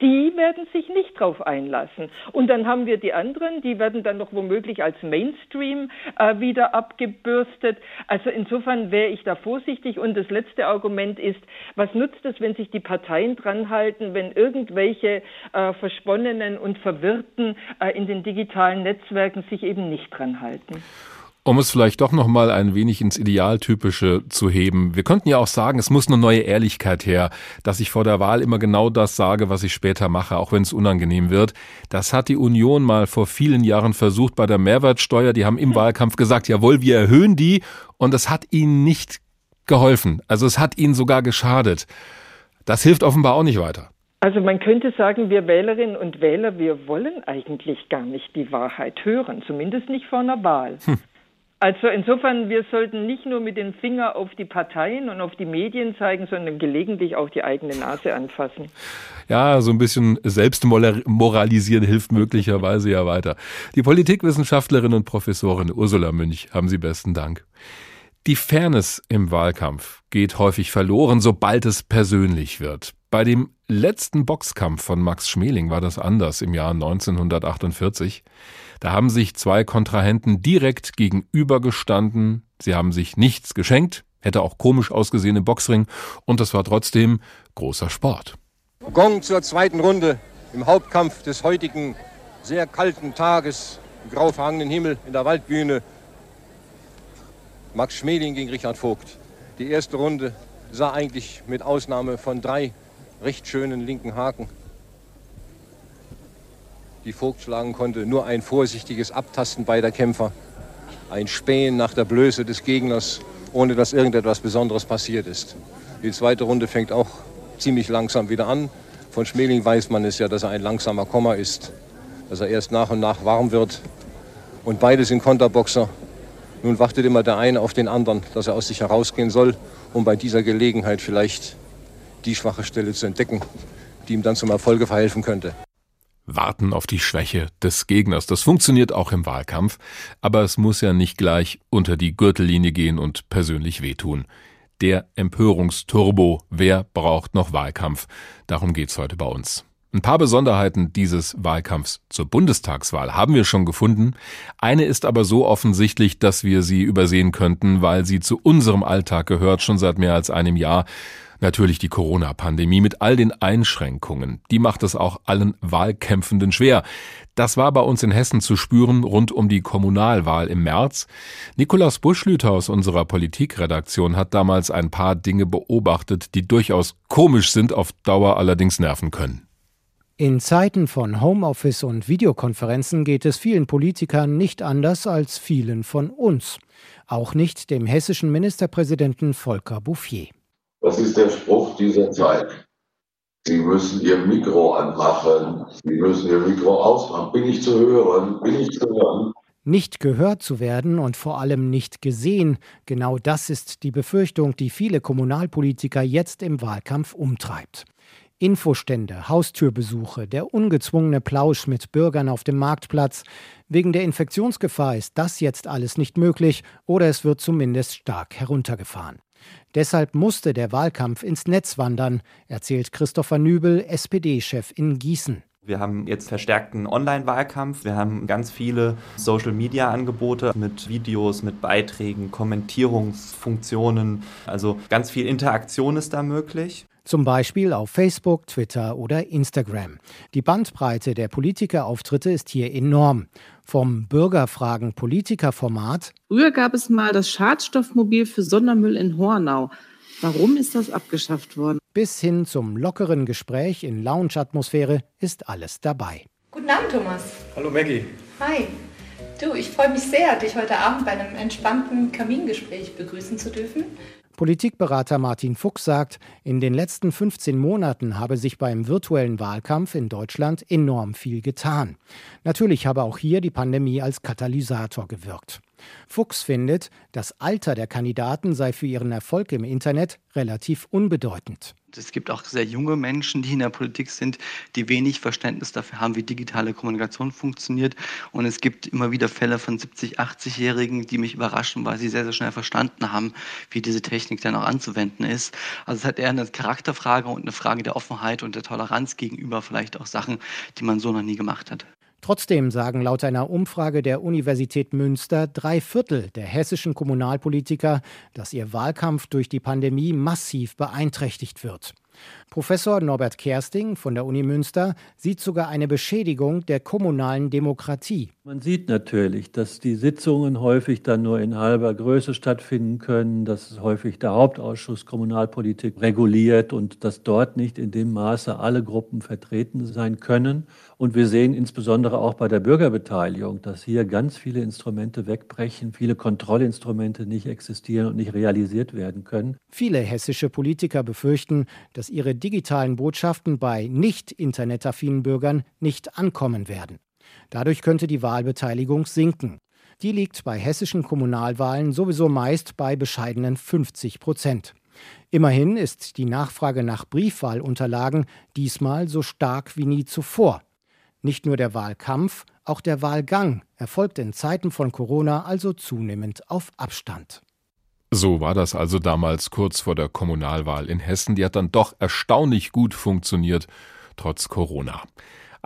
die werden sich nicht drauf einlassen. Und dann haben wir die anderen, die werden dann noch womöglich als Mainstream äh, wieder abgebürstet. Also insofern wäre ich da vorsichtig. Und das letzte Argument ist, was nutzt es, wenn sich die Parteien dranhalten, wenn irgendwelche äh, Versponnenen und Verwirrten äh, in den digitalen Netzwerken sich eben nicht dranhalten? Um es vielleicht doch noch mal ein wenig ins Idealtypische zu heben. Wir könnten ja auch sagen, es muss eine neue Ehrlichkeit her, dass ich vor der Wahl immer genau das sage, was ich später mache, auch wenn es unangenehm wird. Das hat die Union mal vor vielen Jahren versucht bei der Mehrwertsteuer. Die haben im Wahlkampf gesagt, jawohl, wir erhöhen die. Und es hat ihnen nicht geholfen. Also es hat ihnen sogar geschadet. Das hilft offenbar auch nicht weiter. Also man könnte sagen, wir Wählerinnen und Wähler, wir wollen eigentlich gar nicht die Wahrheit hören, zumindest nicht vor einer Wahl. Hm. Also insofern, wir sollten nicht nur mit dem Finger auf die Parteien und auf die Medien zeigen, sondern gelegentlich auch die eigene Nase anfassen. Ja, so ein bisschen Selbstmoralisieren hilft möglicherweise ja weiter. Die Politikwissenschaftlerin und Professorin Ursula Münch, haben Sie besten Dank. Die Fairness im Wahlkampf geht häufig verloren, sobald es persönlich wird. Bei dem letzten Boxkampf von Max Schmeling war das anders im Jahr 1948. Da haben sich zwei Kontrahenten direkt gegenübergestanden. Sie haben sich nichts geschenkt, hätte auch komisch ausgesehen im Boxring und das war trotzdem großer Sport. Gong zur zweiten Runde im Hauptkampf des heutigen sehr kalten Tages, im grau verhangenen Himmel in der Waldbühne. Max Schmeling gegen Richard Vogt. Die erste Runde sah eigentlich mit Ausnahme von drei recht schönen linken Haken die Vogt schlagen konnte. Nur ein vorsichtiges Abtasten beider Kämpfer. Ein Spähen nach der Blöße des Gegners, ohne dass irgendetwas Besonderes passiert ist. Die zweite Runde fängt auch ziemlich langsam wieder an. Von Schmeling weiß man es ja, dass er ein langsamer Komma ist, dass er erst nach und nach warm wird. Und beide sind Konterboxer. Nun wartet immer der eine auf den anderen, dass er aus sich herausgehen soll, um bei dieser Gelegenheit vielleicht die schwache Stelle zu entdecken, die ihm dann zum Erfolge verhelfen könnte warten auf die Schwäche des Gegners. Das funktioniert auch im Wahlkampf, aber es muss ja nicht gleich unter die Gürtellinie gehen und persönlich wehtun. Der Empörungsturbo, wer braucht noch Wahlkampf? Darum geht's heute bei uns. Ein paar Besonderheiten dieses Wahlkampfs zur Bundestagswahl haben wir schon gefunden. Eine ist aber so offensichtlich, dass wir sie übersehen könnten, weil sie zu unserem Alltag gehört, schon seit mehr als einem Jahr. Natürlich die Corona-Pandemie mit all den Einschränkungen. Die macht es auch allen Wahlkämpfenden schwer. Das war bei uns in Hessen zu spüren rund um die Kommunalwahl im März. Nikolaus Buschlüter aus unserer Politikredaktion hat damals ein paar Dinge beobachtet, die durchaus komisch sind, auf Dauer allerdings nerven können. In Zeiten von Homeoffice und Videokonferenzen geht es vielen Politikern nicht anders als vielen von uns. Auch nicht dem hessischen Ministerpräsidenten Volker Bouffier. Was ist der Spruch dieser Zeit? Sie müssen Ihr Mikro anmachen. Sie müssen Ihr Mikro ausmachen. Bin ich zu hören? Bin ich zu hören? Nicht gehört zu werden und vor allem nicht gesehen, genau das ist die Befürchtung, die viele Kommunalpolitiker jetzt im Wahlkampf umtreibt. Infostände, Haustürbesuche, der ungezwungene Plausch mit Bürgern auf dem Marktplatz. Wegen der Infektionsgefahr ist das jetzt alles nicht möglich oder es wird zumindest stark heruntergefahren. Deshalb musste der Wahlkampf ins Netz wandern, erzählt Christopher Nübel, SPD-Chef in Gießen. Wir haben jetzt verstärkten Online-Wahlkampf. Wir haben ganz viele Social-Media-Angebote mit Videos, mit Beiträgen, Kommentierungsfunktionen. Also ganz viel Interaktion ist da möglich. Zum Beispiel auf Facebook, Twitter oder Instagram. Die Bandbreite der Politikerauftritte ist hier enorm. Vom Bürgerfragen-Politiker-Format. Früher gab es mal das Schadstoffmobil für Sondermüll in Hornau. Warum ist das abgeschafft worden? Bis hin zum lockeren Gespräch in Lounge-Atmosphäre ist alles dabei. Guten Abend, Thomas. Hallo Maggie. Hi. Du, ich freue mich sehr, dich heute Abend bei einem entspannten Kamingespräch begrüßen zu dürfen. Politikberater Martin Fuchs sagt, in den letzten 15 Monaten habe sich beim virtuellen Wahlkampf in Deutschland enorm viel getan. Natürlich habe auch hier die Pandemie als Katalysator gewirkt. Fuchs findet, das Alter der Kandidaten sei für ihren Erfolg im Internet relativ unbedeutend. Es gibt auch sehr junge Menschen, die in der Politik sind, die wenig Verständnis dafür haben, wie digitale Kommunikation funktioniert. Und es gibt immer wieder Fälle von 70, 80-Jährigen, die mich überraschen, weil sie sehr, sehr schnell verstanden haben, wie diese Technik dann auch anzuwenden ist. Also es hat eher eine Charakterfrage und eine Frage der Offenheit und der Toleranz gegenüber vielleicht auch Sachen, die man so noch nie gemacht hat. Trotzdem sagen laut einer Umfrage der Universität Münster drei Viertel der hessischen Kommunalpolitiker, dass ihr Wahlkampf durch die Pandemie massiv beeinträchtigt wird. Professor Norbert Kersting von der Uni Münster sieht sogar eine Beschädigung der kommunalen Demokratie. Man sieht natürlich, dass die Sitzungen häufig dann nur in halber Größe stattfinden können, dass häufig der Hauptausschuss Kommunalpolitik reguliert und dass dort nicht in dem Maße alle Gruppen vertreten sein können. Und wir sehen insbesondere auch bei der Bürgerbeteiligung, dass hier ganz viele Instrumente wegbrechen, viele Kontrollinstrumente nicht existieren und nicht realisiert werden können. Viele hessische Politiker befürchten, dass ihre digitalen Botschaften bei nicht internetaffinen Bürgern nicht ankommen werden. Dadurch könnte die Wahlbeteiligung sinken. Die liegt bei hessischen Kommunalwahlen sowieso meist bei bescheidenen 50 Prozent. Immerhin ist die Nachfrage nach Briefwahlunterlagen diesmal so stark wie nie zuvor. Nicht nur der Wahlkampf, auch der Wahlgang erfolgt in Zeiten von Corona also zunehmend auf Abstand. So war das also damals kurz vor der Kommunalwahl in Hessen. Die hat dann doch erstaunlich gut funktioniert, trotz Corona.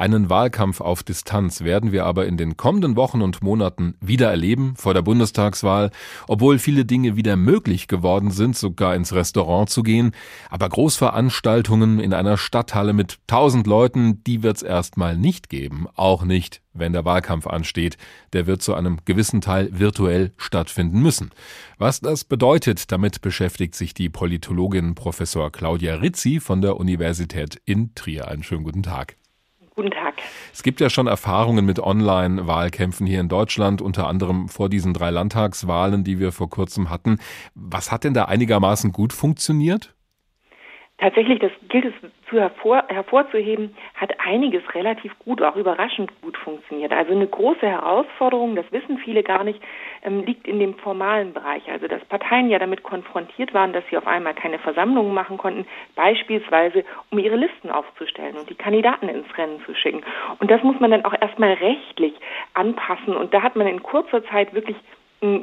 Einen Wahlkampf auf Distanz werden wir aber in den kommenden Wochen und Monaten wieder erleben vor der Bundestagswahl, obwohl viele Dinge wieder möglich geworden sind, sogar ins Restaurant zu gehen. Aber Großveranstaltungen in einer Stadthalle mit tausend Leuten, die wird's erstmal nicht geben, auch nicht, wenn der Wahlkampf ansteht. Der wird zu einem gewissen Teil virtuell stattfinden müssen. Was das bedeutet, damit beschäftigt sich die Politologin Professor Claudia Rizzi von der Universität in Trier. Einen schönen guten Tag. Guten Tag. Es gibt ja schon Erfahrungen mit Online-Wahlkämpfen hier in Deutschland, unter anderem vor diesen drei Landtagswahlen, die wir vor kurzem hatten. Was hat denn da einigermaßen gut funktioniert? Tatsächlich, das gilt es zu hervor, hervorzuheben, hat einiges relativ gut, auch überraschend gut funktioniert. Also eine große Herausforderung, das wissen viele gar nicht, ähm, liegt in dem formalen Bereich. Also dass Parteien ja damit konfrontiert waren, dass sie auf einmal keine Versammlungen machen konnten, beispielsweise um ihre Listen aufzustellen und die Kandidaten ins Rennen zu schicken. Und das muss man dann auch erstmal rechtlich anpassen. Und da hat man in kurzer Zeit wirklich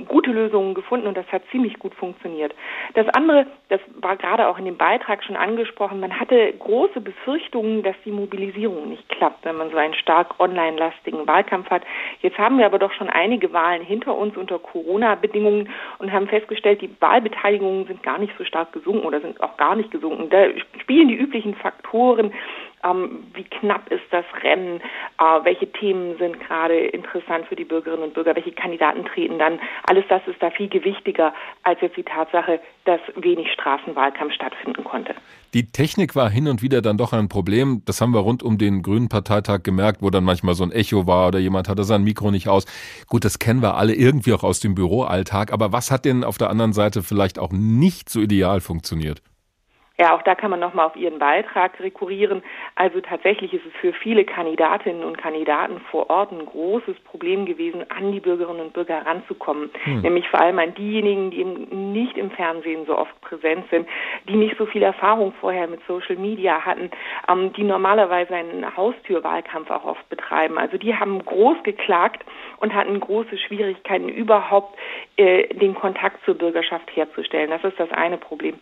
gute Lösungen gefunden und das hat ziemlich gut funktioniert. Das andere, das war gerade auch in dem Beitrag schon angesprochen, man hatte große Befürchtungen, dass die Mobilisierung nicht klappt, wenn man so einen stark online-lastigen Wahlkampf hat. Jetzt haben wir aber doch schon einige Wahlen hinter uns unter Corona-Bedingungen und haben festgestellt, die Wahlbeteiligungen sind gar nicht so stark gesunken oder sind auch gar nicht gesunken. Da spielen die üblichen Faktoren ähm, wie knapp ist das Rennen, äh, welche Themen sind gerade interessant für die Bürgerinnen und Bürger, welche Kandidaten treten dann. Alles das ist da viel gewichtiger als jetzt die Tatsache, dass wenig Straßenwahlkampf stattfinden konnte. Die Technik war hin und wieder dann doch ein Problem. Das haben wir rund um den Grünen Parteitag gemerkt, wo dann manchmal so ein Echo war oder jemand hatte sein Mikro nicht aus. Gut, das kennen wir alle irgendwie auch aus dem Büroalltag. Aber was hat denn auf der anderen Seite vielleicht auch nicht so ideal funktioniert? Ja, auch da kann man nochmal auf Ihren Beitrag rekurrieren. Also tatsächlich ist es für viele Kandidatinnen und Kandidaten vor Ort ein großes Problem gewesen, an die Bürgerinnen und Bürger heranzukommen. Hm. Nämlich vor allem an diejenigen, die eben nicht im Fernsehen so oft präsent sind, die nicht so viel Erfahrung vorher mit Social Media hatten, ähm, die normalerweise einen Haustürwahlkampf auch oft betreiben. Also die haben groß geklagt und hatten große Schwierigkeiten, überhaupt äh, den Kontakt zur Bürgerschaft herzustellen. Das ist das eine Problem.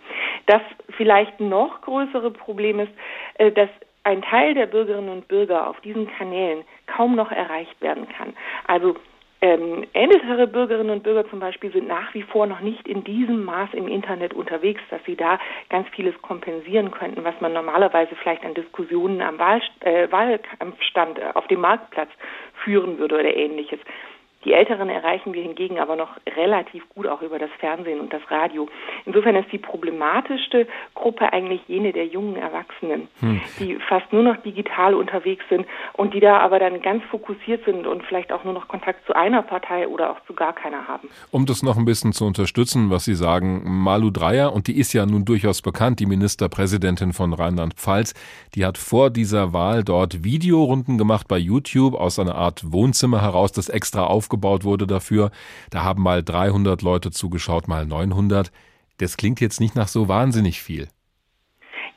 Das vielleicht noch größere Problem ist, äh, dass ein Teil der Bürgerinnen und Bürger auf diesen Kanälen kaum noch erreicht werden kann. Also ähm, ältere Bürgerinnen und Bürger zum Beispiel sind nach wie vor noch nicht in diesem Maß im Internet unterwegs, dass sie da ganz vieles kompensieren könnten, was man normalerweise vielleicht an Diskussionen am Wahl, äh, Wahlkampfstand äh, auf dem Marktplatz führen würde oder ähnliches. Die Älteren erreichen wir hingegen aber noch relativ gut auch über das Fernsehen und das Radio. Insofern ist die problematischste Gruppe eigentlich jene der jungen Erwachsenen, hm. die fast nur noch digital unterwegs sind und die da aber dann ganz fokussiert sind und vielleicht auch nur noch Kontakt zu einer Partei oder auch zu gar keiner haben. Um das noch ein bisschen zu unterstützen, was Sie sagen, Malu Dreyer, und die ist ja nun durchaus bekannt, die Ministerpräsidentin von Rheinland-Pfalz, die hat vor dieser Wahl dort Videorunden gemacht bei YouTube aus einer Art Wohnzimmer heraus, das extra auf aufgebaut wurde dafür. Da haben mal 300 Leute zugeschaut, mal 900. Das klingt jetzt nicht nach so wahnsinnig viel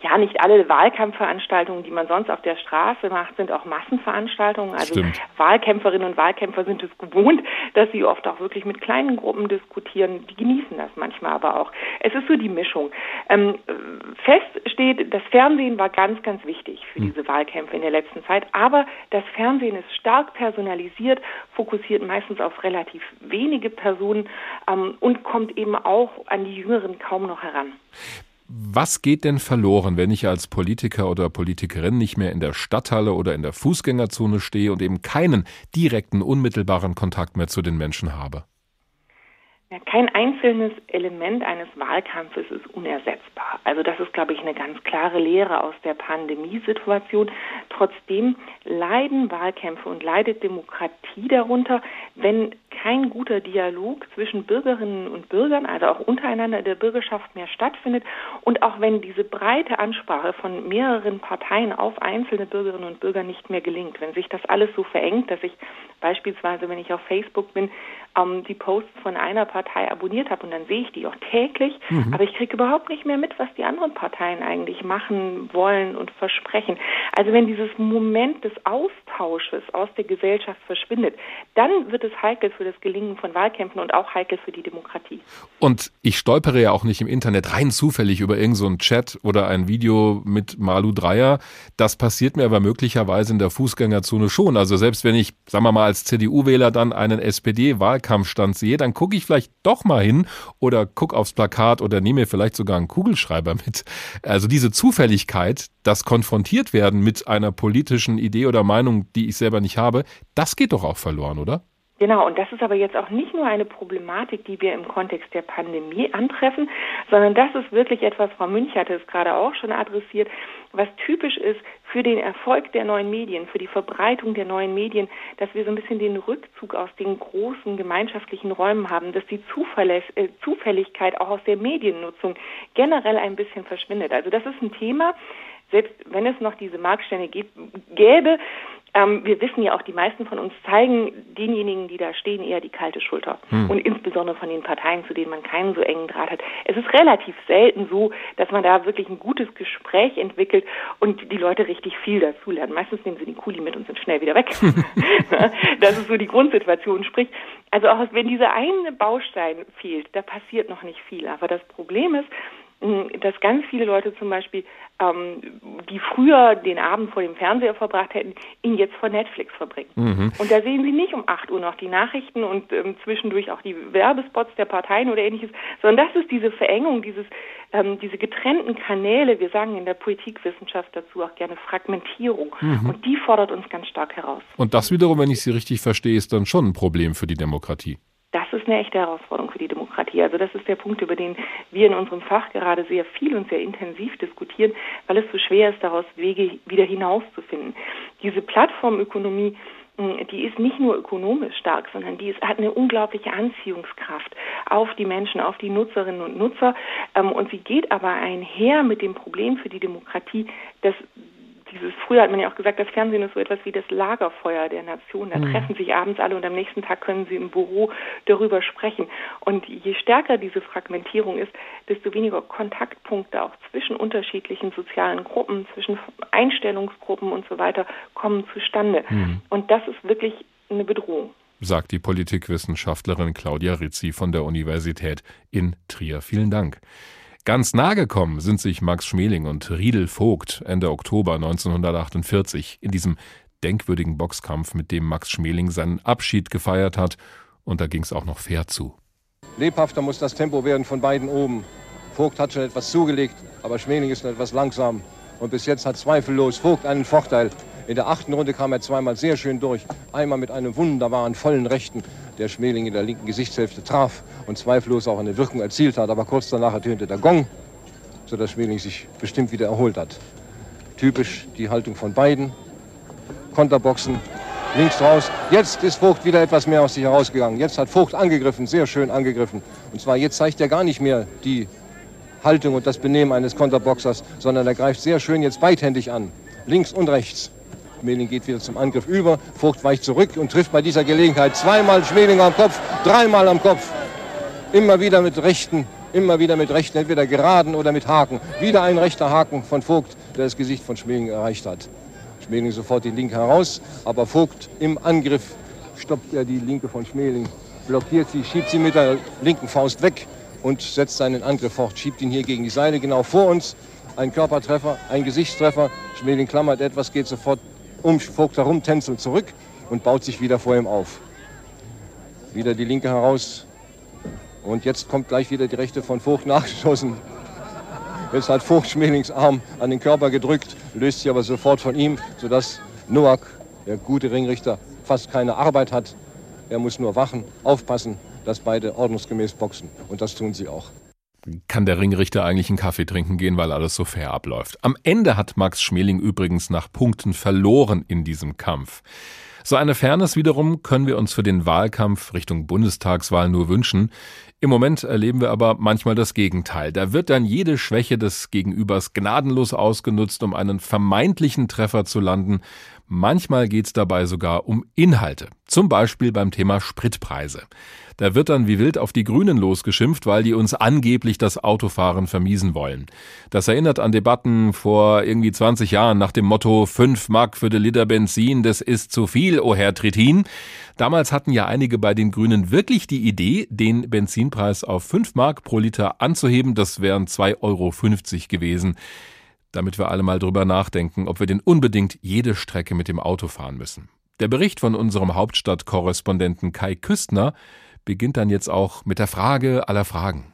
ja, nicht alle Wahlkampfveranstaltungen, die man sonst auf der Straße macht, sind auch Massenveranstaltungen. Also Stimmt. Wahlkämpferinnen und Wahlkämpfer sind es gewohnt, dass sie oft auch wirklich mit kleinen Gruppen diskutieren. Die genießen das manchmal aber auch. Es ist so die Mischung. Ähm, fest steht, das Fernsehen war ganz, ganz wichtig für hm. diese Wahlkämpfe in der letzten Zeit. Aber das Fernsehen ist stark personalisiert, fokussiert meistens auf relativ wenige Personen ähm, und kommt eben auch an die Jüngeren kaum noch heran. Was geht denn verloren, wenn ich als Politiker oder Politikerin nicht mehr in der Stadthalle oder in der Fußgängerzone stehe und eben keinen direkten, unmittelbaren Kontakt mehr zu den Menschen habe? Ja, kein einzelnes Element eines Wahlkampfes ist unersetzbar. Also das ist, glaube ich, eine ganz klare Lehre aus der Pandemiesituation. Trotzdem leiden Wahlkämpfe und leidet Demokratie darunter, wenn kein guter Dialog zwischen Bürgerinnen und Bürgern, also auch untereinander der Bürgerschaft mehr stattfindet und auch wenn diese breite Ansprache von mehreren Parteien auf einzelne Bürgerinnen und Bürger nicht mehr gelingt. Wenn sich das alles so verengt, dass ich beispielsweise, wenn ich auf Facebook bin, ähm, die Posts von einer Partei abonniert habe und dann sehe ich die auch täglich, mhm. aber ich kriege überhaupt nicht mehr mit, was die anderen Parteien eigentlich machen wollen und versprechen. Also wenn dieses Moment des Austausches aus der Gesellschaft verschwindet, dann wird es heikel für das Gelingen von Wahlkämpfen und auch heikel für die Demokratie. Und ich stolpere ja auch nicht im Internet rein zufällig über irgendeinen so Chat oder ein Video mit Malu Dreyer. Das passiert mir aber möglicherweise in der Fußgängerzone schon. Also selbst wenn ich, sagen wir mal, als CDU-Wähler dann einen SPD-Wahl Wahlkampfstand sehe, dann gucke ich vielleicht doch mal hin oder gucke aufs Plakat oder nehme mir vielleicht sogar einen Kugelschreiber mit. Also diese Zufälligkeit, das konfrontiert werden mit einer politischen Idee oder Meinung, die ich selber nicht habe, das geht doch auch verloren, oder? Genau, und das ist aber jetzt auch nicht nur eine Problematik, die wir im Kontext der Pandemie antreffen, sondern das ist wirklich etwas, Frau Münch hatte es gerade auch schon adressiert, was typisch ist für den Erfolg der neuen Medien, für die Verbreitung der neuen Medien, dass wir so ein bisschen den Rückzug aus den großen gemeinschaftlichen Räumen haben, dass die äh, Zufälligkeit auch aus der Mediennutzung generell ein bisschen verschwindet. Also das ist ein Thema, selbst wenn es noch diese Marktstände gäbe, ähm, wir wissen ja auch, die meisten von uns zeigen denjenigen, die da stehen, eher die kalte Schulter. Hm. Und insbesondere von den Parteien, zu denen man keinen so engen Draht hat. Es ist relativ selten so, dass man da wirklich ein gutes Gespräch entwickelt und die Leute richtig viel dazulernen. Meistens nehmen sie den Kuli mit und sind schnell wieder weg. [LAUGHS] [LAUGHS] das ist so die Grundsituation. Sprich, also auch wenn dieser eine Baustein fehlt, da passiert noch nicht viel. Aber das Problem ist, dass ganz viele Leute zum Beispiel, ähm, die früher den Abend vor dem Fernseher verbracht hätten, ihn jetzt vor Netflix verbringen. Mhm. Und da sehen sie nicht um 8 Uhr noch die Nachrichten und ähm, zwischendurch auch die Werbespots der Parteien oder ähnliches, sondern das ist diese Verengung, dieses, ähm, diese getrennten Kanäle, wir sagen in der Politikwissenschaft dazu auch gerne Fragmentierung. Mhm. Und die fordert uns ganz stark heraus. Und das wiederum, wenn ich Sie richtig verstehe, ist dann schon ein Problem für die Demokratie. Das ist eine echte Herausforderung für die Demokratie. Also das ist der Punkt, über den wir in unserem Fach gerade sehr viel und sehr intensiv diskutieren, weil es so schwer ist, daraus Wege wieder hinauszufinden. Diese Plattformökonomie, hm, die ist nicht nur ökonomisch stark, sondern die ist, hat eine unglaubliche Anziehungskraft auf die Menschen, auf die Nutzerinnen und Nutzer. Ähm, und sie geht aber einher mit dem Problem für die Demokratie, dass dieses, früher hat man ja auch gesagt, das Fernsehen ist so etwas wie das Lagerfeuer der Nation. Da mhm. treffen sich abends alle und am nächsten Tag können sie im Büro darüber sprechen. Und je stärker diese Fragmentierung ist, desto weniger Kontaktpunkte auch zwischen unterschiedlichen sozialen Gruppen, zwischen Einstellungsgruppen und so weiter kommen zustande. Mhm. Und das ist wirklich eine Bedrohung sagt die Politikwissenschaftlerin Claudia Rizzi von der Universität in Trier. Vielen Dank. Ganz nahe gekommen sind sich Max Schmeling und Riedel Vogt Ende Oktober 1948 in diesem denkwürdigen Boxkampf, mit dem Max Schmeling seinen Abschied gefeiert hat. Und da ging es auch noch fair zu. Lebhafter muss das Tempo werden von beiden oben. Vogt hat schon etwas zugelegt, aber Schmeling ist noch etwas langsam. Und bis jetzt hat zweifellos Vogt einen Vorteil. In der achten Runde kam er zweimal sehr schön durch. Einmal mit einem wunderbaren vollen Rechten, der Schmeling in der linken Gesichtshälfte traf und zweifellos auch eine Wirkung erzielt hat. Aber kurz danach ertönte der Gong, sodass Schmeling sich bestimmt wieder erholt hat. Typisch die Haltung von beiden. Konterboxen, links raus. Jetzt ist Vogt wieder etwas mehr aus sich herausgegangen. Jetzt hat Vogt angegriffen, sehr schön angegriffen. Und zwar jetzt zeigt er gar nicht mehr die Haltung und das Benehmen eines Konterboxers, sondern er greift sehr schön jetzt beidhändig an. Links und rechts. Schmeling geht wieder zum Angriff über. Vogt weicht zurück und trifft bei dieser Gelegenheit zweimal Schmeling am Kopf, dreimal am Kopf. Immer wieder mit rechten, immer wieder mit rechten, entweder geraden oder mit Haken. Wieder ein rechter Haken von Vogt, der das Gesicht von Schmeling erreicht hat. Schmeling sofort die linke heraus, aber Vogt im Angriff stoppt er die linke von Schmeling, blockiert sie, schiebt sie mit der linken Faust weg und setzt seinen Angriff fort, schiebt ihn hier gegen die Seile, genau vor uns. Ein Körpertreffer, ein Gesichtstreffer. Schmeling klammert etwas, geht sofort um Vogt herum, tänzelt zurück und baut sich wieder vor ihm auf. Wieder die linke heraus. Und jetzt kommt gleich wieder die rechte von Vogt nachgeschossen. Jetzt hat Vogt Schmelings Arm an den Körper gedrückt, löst sie aber sofort von ihm, sodass Noack, der gute Ringrichter, fast keine Arbeit hat. Er muss nur wachen, aufpassen, dass beide ordnungsgemäß boxen. Und das tun sie auch kann der Ringrichter eigentlich einen Kaffee trinken gehen, weil alles so fair abläuft. Am Ende hat Max Schmeling übrigens nach Punkten verloren in diesem Kampf. So eine Fairness wiederum können wir uns für den Wahlkampf Richtung Bundestagswahl nur wünschen. Im Moment erleben wir aber manchmal das Gegenteil. Da wird dann jede Schwäche des Gegenübers gnadenlos ausgenutzt, um einen vermeintlichen Treffer zu landen. Manchmal geht es dabei sogar um Inhalte. Zum Beispiel beim Thema Spritpreise. Da wird dann wie wild auf die Grünen losgeschimpft, weil die uns angeblich das Autofahren vermiesen wollen. Das erinnert an Debatten vor irgendwie 20 Jahren nach dem Motto 5 Mark für den Liter Benzin, das ist zu viel, o Herr Trittin. Damals hatten ja einige bei den Grünen wirklich die Idee, den Benzinpreis auf 5 Mark pro Liter anzuheben. Das wären 2,50 Euro gewesen damit wir alle mal drüber nachdenken, ob wir denn unbedingt jede Strecke mit dem Auto fahren müssen. Der Bericht von unserem Hauptstadtkorrespondenten Kai Küstner beginnt dann jetzt auch mit der Frage aller Fragen.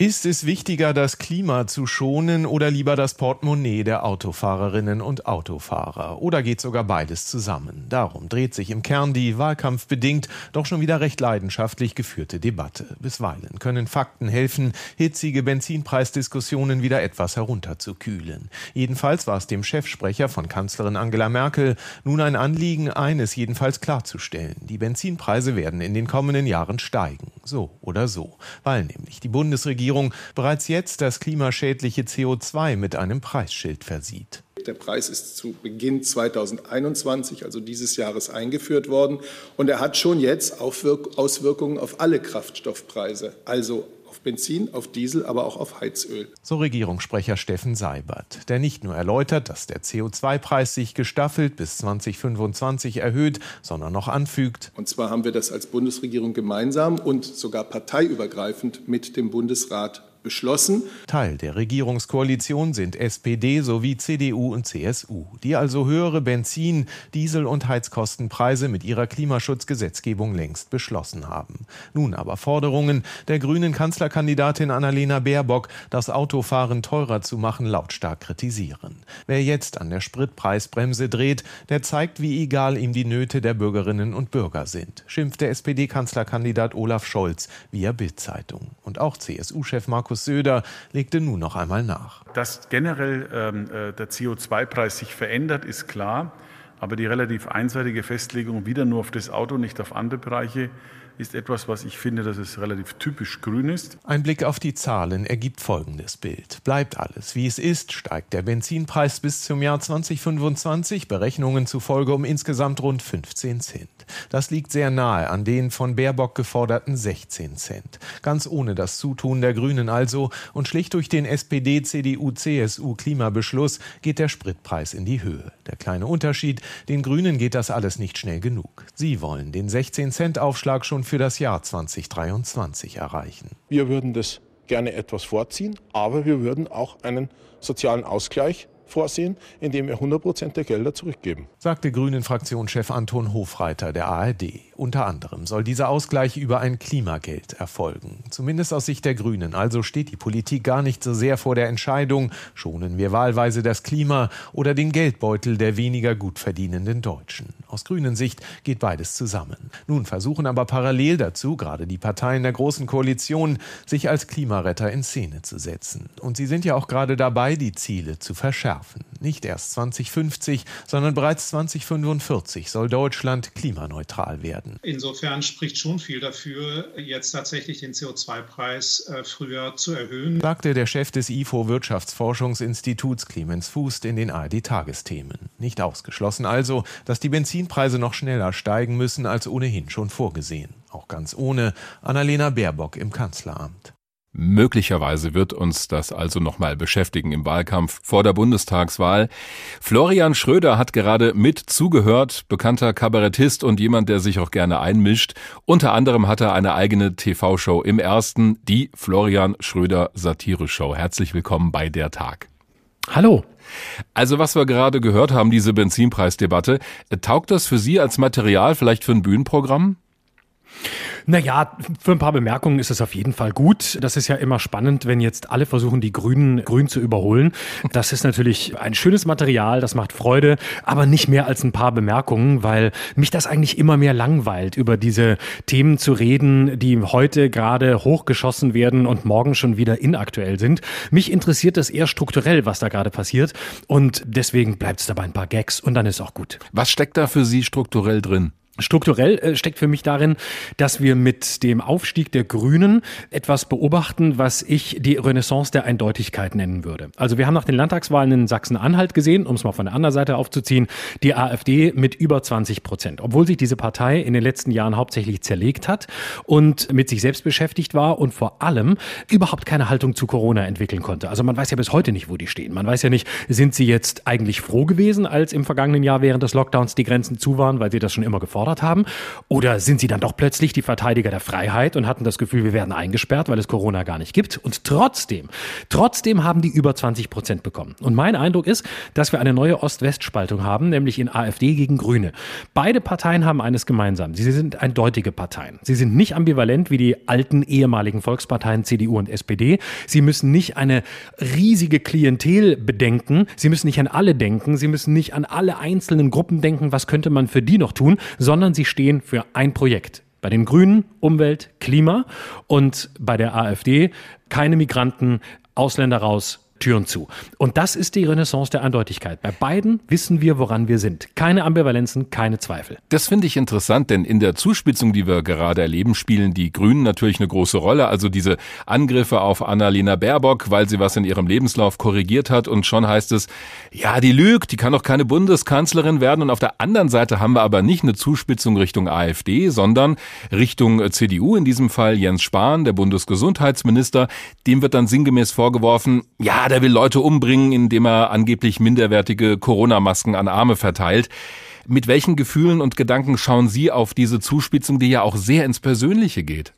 Ist es wichtiger, das Klima zu schonen oder lieber das Portemonnaie der Autofahrerinnen und Autofahrer? Oder geht sogar beides zusammen? Darum dreht sich im Kern die wahlkampfbedingt doch schon wieder recht leidenschaftlich geführte Debatte. Bisweilen können Fakten helfen, hitzige Benzinpreisdiskussionen wieder etwas herunterzukühlen. Jedenfalls war es dem Chefsprecher von Kanzlerin Angela Merkel nun ein Anliegen, eines jedenfalls klarzustellen. Die Benzinpreise werden in den kommenden Jahren steigen. So oder so. Weil nämlich die Bundesregierung Regierung bereits jetzt das klimaschädliche CO2 mit einem Preisschild versieht. Der Preis ist zu Beginn 2021, also dieses Jahres, eingeführt worden. Und er hat schon jetzt Auswirkungen auf alle Kraftstoffpreise, also auf Benzin, auf Diesel, aber auch auf Heizöl. So Regierungssprecher Steffen Seibert, der nicht nur erläutert, dass der CO2-Preis sich gestaffelt bis 2025 erhöht, sondern noch anfügt. Und zwar haben wir das als Bundesregierung gemeinsam und sogar parteiübergreifend mit dem Bundesrat beschlossen. Teil der Regierungskoalition sind SPD sowie CDU und CSU, die also höhere Benzin-, Diesel- und Heizkostenpreise mit ihrer Klimaschutzgesetzgebung längst beschlossen haben. Nun aber Forderungen der grünen Kanzlerkandidatin Annalena Baerbock, das Autofahren teurer zu machen, lautstark kritisieren. Wer jetzt an der Spritpreisbremse dreht, der zeigt, wie egal ihm die Nöte der Bürgerinnen und Bürger sind, schimpft der SPD-Kanzlerkandidat Olaf Scholz via Bild-Zeitung. Und auch CSU-Chef Markus Markus Söder legte nun noch einmal nach. Dass generell ähm, äh, der CO2-Preis sich verändert, ist klar. Aber die relativ einseitige Festlegung wieder nur auf das Auto, nicht auf andere Bereiche, ist etwas, was ich finde, dass es relativ typisch grün ist. Ein Blick auf die Zahlen ergibt folgendes Bild. Bleibt alles wie es ist, steigt der Benzinpreis bis zum Jahr 2025 Berechnungen zufolge um insgesamt rund 15 Cent. Das liegt sehr nahe an den von Baerbock geforderten 16 Cent. Ganz ohne das Zutun der Grünen also und schlicht durch den SPD, CDU, CSU Klimabeschluss geht der Spritpreis in die Höhe. Der kleine Unterschied, den Grünen geht das alles nicht schnell genug. Sie wollen den 16 Cent Aufschlag schon für das Jahr 2023 erreichen. Wir würden das gerne etwas vorziehen, aber wir würden auch einen sozialen Ausgleich vorsehen, indem wir 100 Prozent der Gelder zurückgeben. Sagte Grünen-Fraktionschef Anton Hofreiter der ARD. Unter anderem soll dieser Ausgleich über ein Klimageld erfolgen. Zumindest aus Sicht der Grünen. Also steht die Politik gar nicht so sehr vor der Entscheidung, schonen wir wahlweise das Klima oder den Geldbeutel der weniger gut verdienenden Deutschen. Aus grünen Sicht geht beides zusammen. Nun versuchen aber parallel dazu gerade die Parteien der Großen Koalition, sich als Klimaretter in Szene zu setzen. Und sie sind ja auch gerade dabei, die Ziele zu verschärfen. Nicht erst 2050, sondern bereits 2045 soll Deutschland klimaneutral werden. Insofern spricht schon viel dafür, jetzt tatsächlich den CO2-Preis äh, früher zu erhöhen. Sagte der Chef des IFO Wirtschaftsforschungsinstituts Clemens Fußt in den ARD-Tagesthemen. Nicht ausgeschlossen also, dass die Benzinpreise noch schneller steigen müssen als ohnehin schon vorgesehen. Auch ganz ohne Annalena Baerbock im Kanzleramt. Möglicherweise wird uns das also nochmal beschäftigen im Wahlkampf vor der Bundestagswahl. Florian Schröder hat gerade mit zugehört, bekannter Kabarettist und jemand, der sich auch gerne einmischt. Unter anderem hat er eine eigene TV-Show im ersten, die Florian Schröder Satire-Show. Herzlich willkommen bei der Tag. Hallo. Also was wir gerade gehört haben, diese Benzinpreisdebatte, taugt das für Sie als Material vielleicht für ein Bühnenprogramm? Naja, für ein paar Bemerkungen ist es auf jeden Fall gut. Das ist ja immer spannend, wenn jetzt alle versuchen, die Grünen grün zu überholen. Das ist natürlich ein schönes Material, das macht Freude, aber nicht mehr als ein paar Bemerkungen, weil mich das eigentlich immer mehr langweilt, über diese Themen zu reden, die heute gerade hochgeschossen werden und morgen schon wieder inaktuell sind. Mich interessiert das eher strukturell, was da gerade passiert. Und deswegen bleibt es dabei ein paar Gags und dann ist auch gut. Was steckt da für Sie strukturell drin? Strukturell äh, steckt für mich darin, dass wir mit dem Aufstieg der Grünen etwas beobachten, was ich die Renaissance der Eindeutigkeit nennen würde. Also wir haben nach den Landtagswahlen in Sachsen-Anhalt gesehen, um es mal von der anderen Seite aufzuziehen, die AfD mit über 20 Prozent, obwohl sich diese Partei in den letzten Jahren hauptsächlich zerlegt hat und mit sich selbst beschäftigt war und vor allem überhaupt keine Haltung zu Corona entwickeln konnte. Also man weiß ja bis heute nicht, wo die stehen. Man weiß ja nicht, sind sie jetzt eigentlich froh gewesen, als im vergangenen Jahr während des Lockdowns die Grenzen zu waren, weil sie das schon immer gefordert gefordert haben? Oder sind sie dann doch plötzlich die Verteidiger der Freiheit und hatten das Gefühl, wir werden eingesperrt, weil es Corona gar nicht gibt? Und trotzdem, trotzdem haben die über 20 Prozent bekommen. Und mein Eindruck ist, dass wir eine neue Ost-West-Spaltung haben, nämlich in AfD gegen Grüne. Beide Parteien haben eines gemeinsam. Sie sind eindeutige Parteien. Sie sind nicht ambivalent wie die alten ehemaligen Volksparteien CDU und SPD. Sie müssen nicht eine riesige Klientel bedenken. Sie müssen nicht an alle denken. Sie müssen nicht an alle einzelnen Gruppen denken, was könnte man für die noch tun, sondern sondern sie stehen für ein Projekt. Bei den Grünen Umwelt, Klima und bei der AfD keine Migranten, Ausländer raus, Türen zu. Und das ist die Renaissance der Eindeutigkeit. Bei beiden wissen wir, woran wir sind. Keine Ambivalenzen, keine Zweifel. Das finde ich interessant, denn in der Zuspitzung, die wir gerade erleben, spielen die Grünen natürlich eine große Rolle. Also diese Angriffe auf Annalena Baerbock, weil sie was in ihrem Lebenslauf korrigiert hat und schon heißt es, ja, die lügt, die kann doch keine Bundeskanzlerin werden. Und auf der anderen Seite haben wir aber nicht eine Zuspitzung Richtung AfD, sondern Richtung CDU, in diesem Fall Jens Spahn, der Bundesgesundheitsminister. Dem wird dann sinngemäß vorgeworfen, ja, der will Leute umbringen, indem er angeblich minderwertige Corona-Masken an Arme verteilt. Mit welchen Gefühlen und Gedanken schauen Sie auf diese Zuspitzung, die ja auch sehr ins Persönliche geht?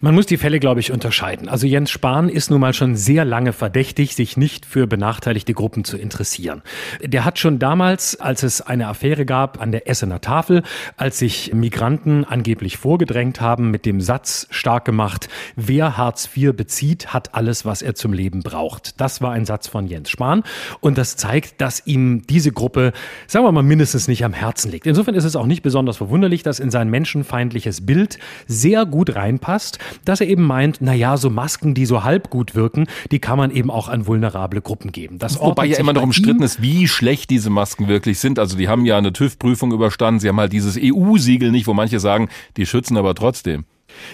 Man muss die Fälle, glaube ich, unterscheiden. Also Jens Spahn ist nun mal schon sehr lange verdächtig, sich nicht für benachteiligte Gruppen zu interessieren. Der hat schon damals, als es eine Affäre gab an der Essener Tafel, als sich Migranten angeblich vorgedrängt haben, mit dem Satz stark gemacht, wer Hartz IV bezieht, hat alles, was er zum Leben braucht. Das war ein Satz von Jens Spahn und das zeigt, dass ihm diese Gruppe, sagen wir mal, mindestens nicht am Herzen liegt. Insofern ist es auch nicht besonders verwunderlich, dass in sein menschenfeindliches Bild sehr gut reinpasst, passt, dass er eben meint, na ja, so Masken, die so halb gut wirken, die kann man eben auch an vulnerable Gruppen geben. Das Wobei ja immer noch umstritten ist, wie schlecht diese Masken wirklich sind. Also die haben ja eine TÜV-Prüfung überstanden, sie haben halt dieses EU-Siegel nicht, wo manche sagen, die schützen aber trotzdem.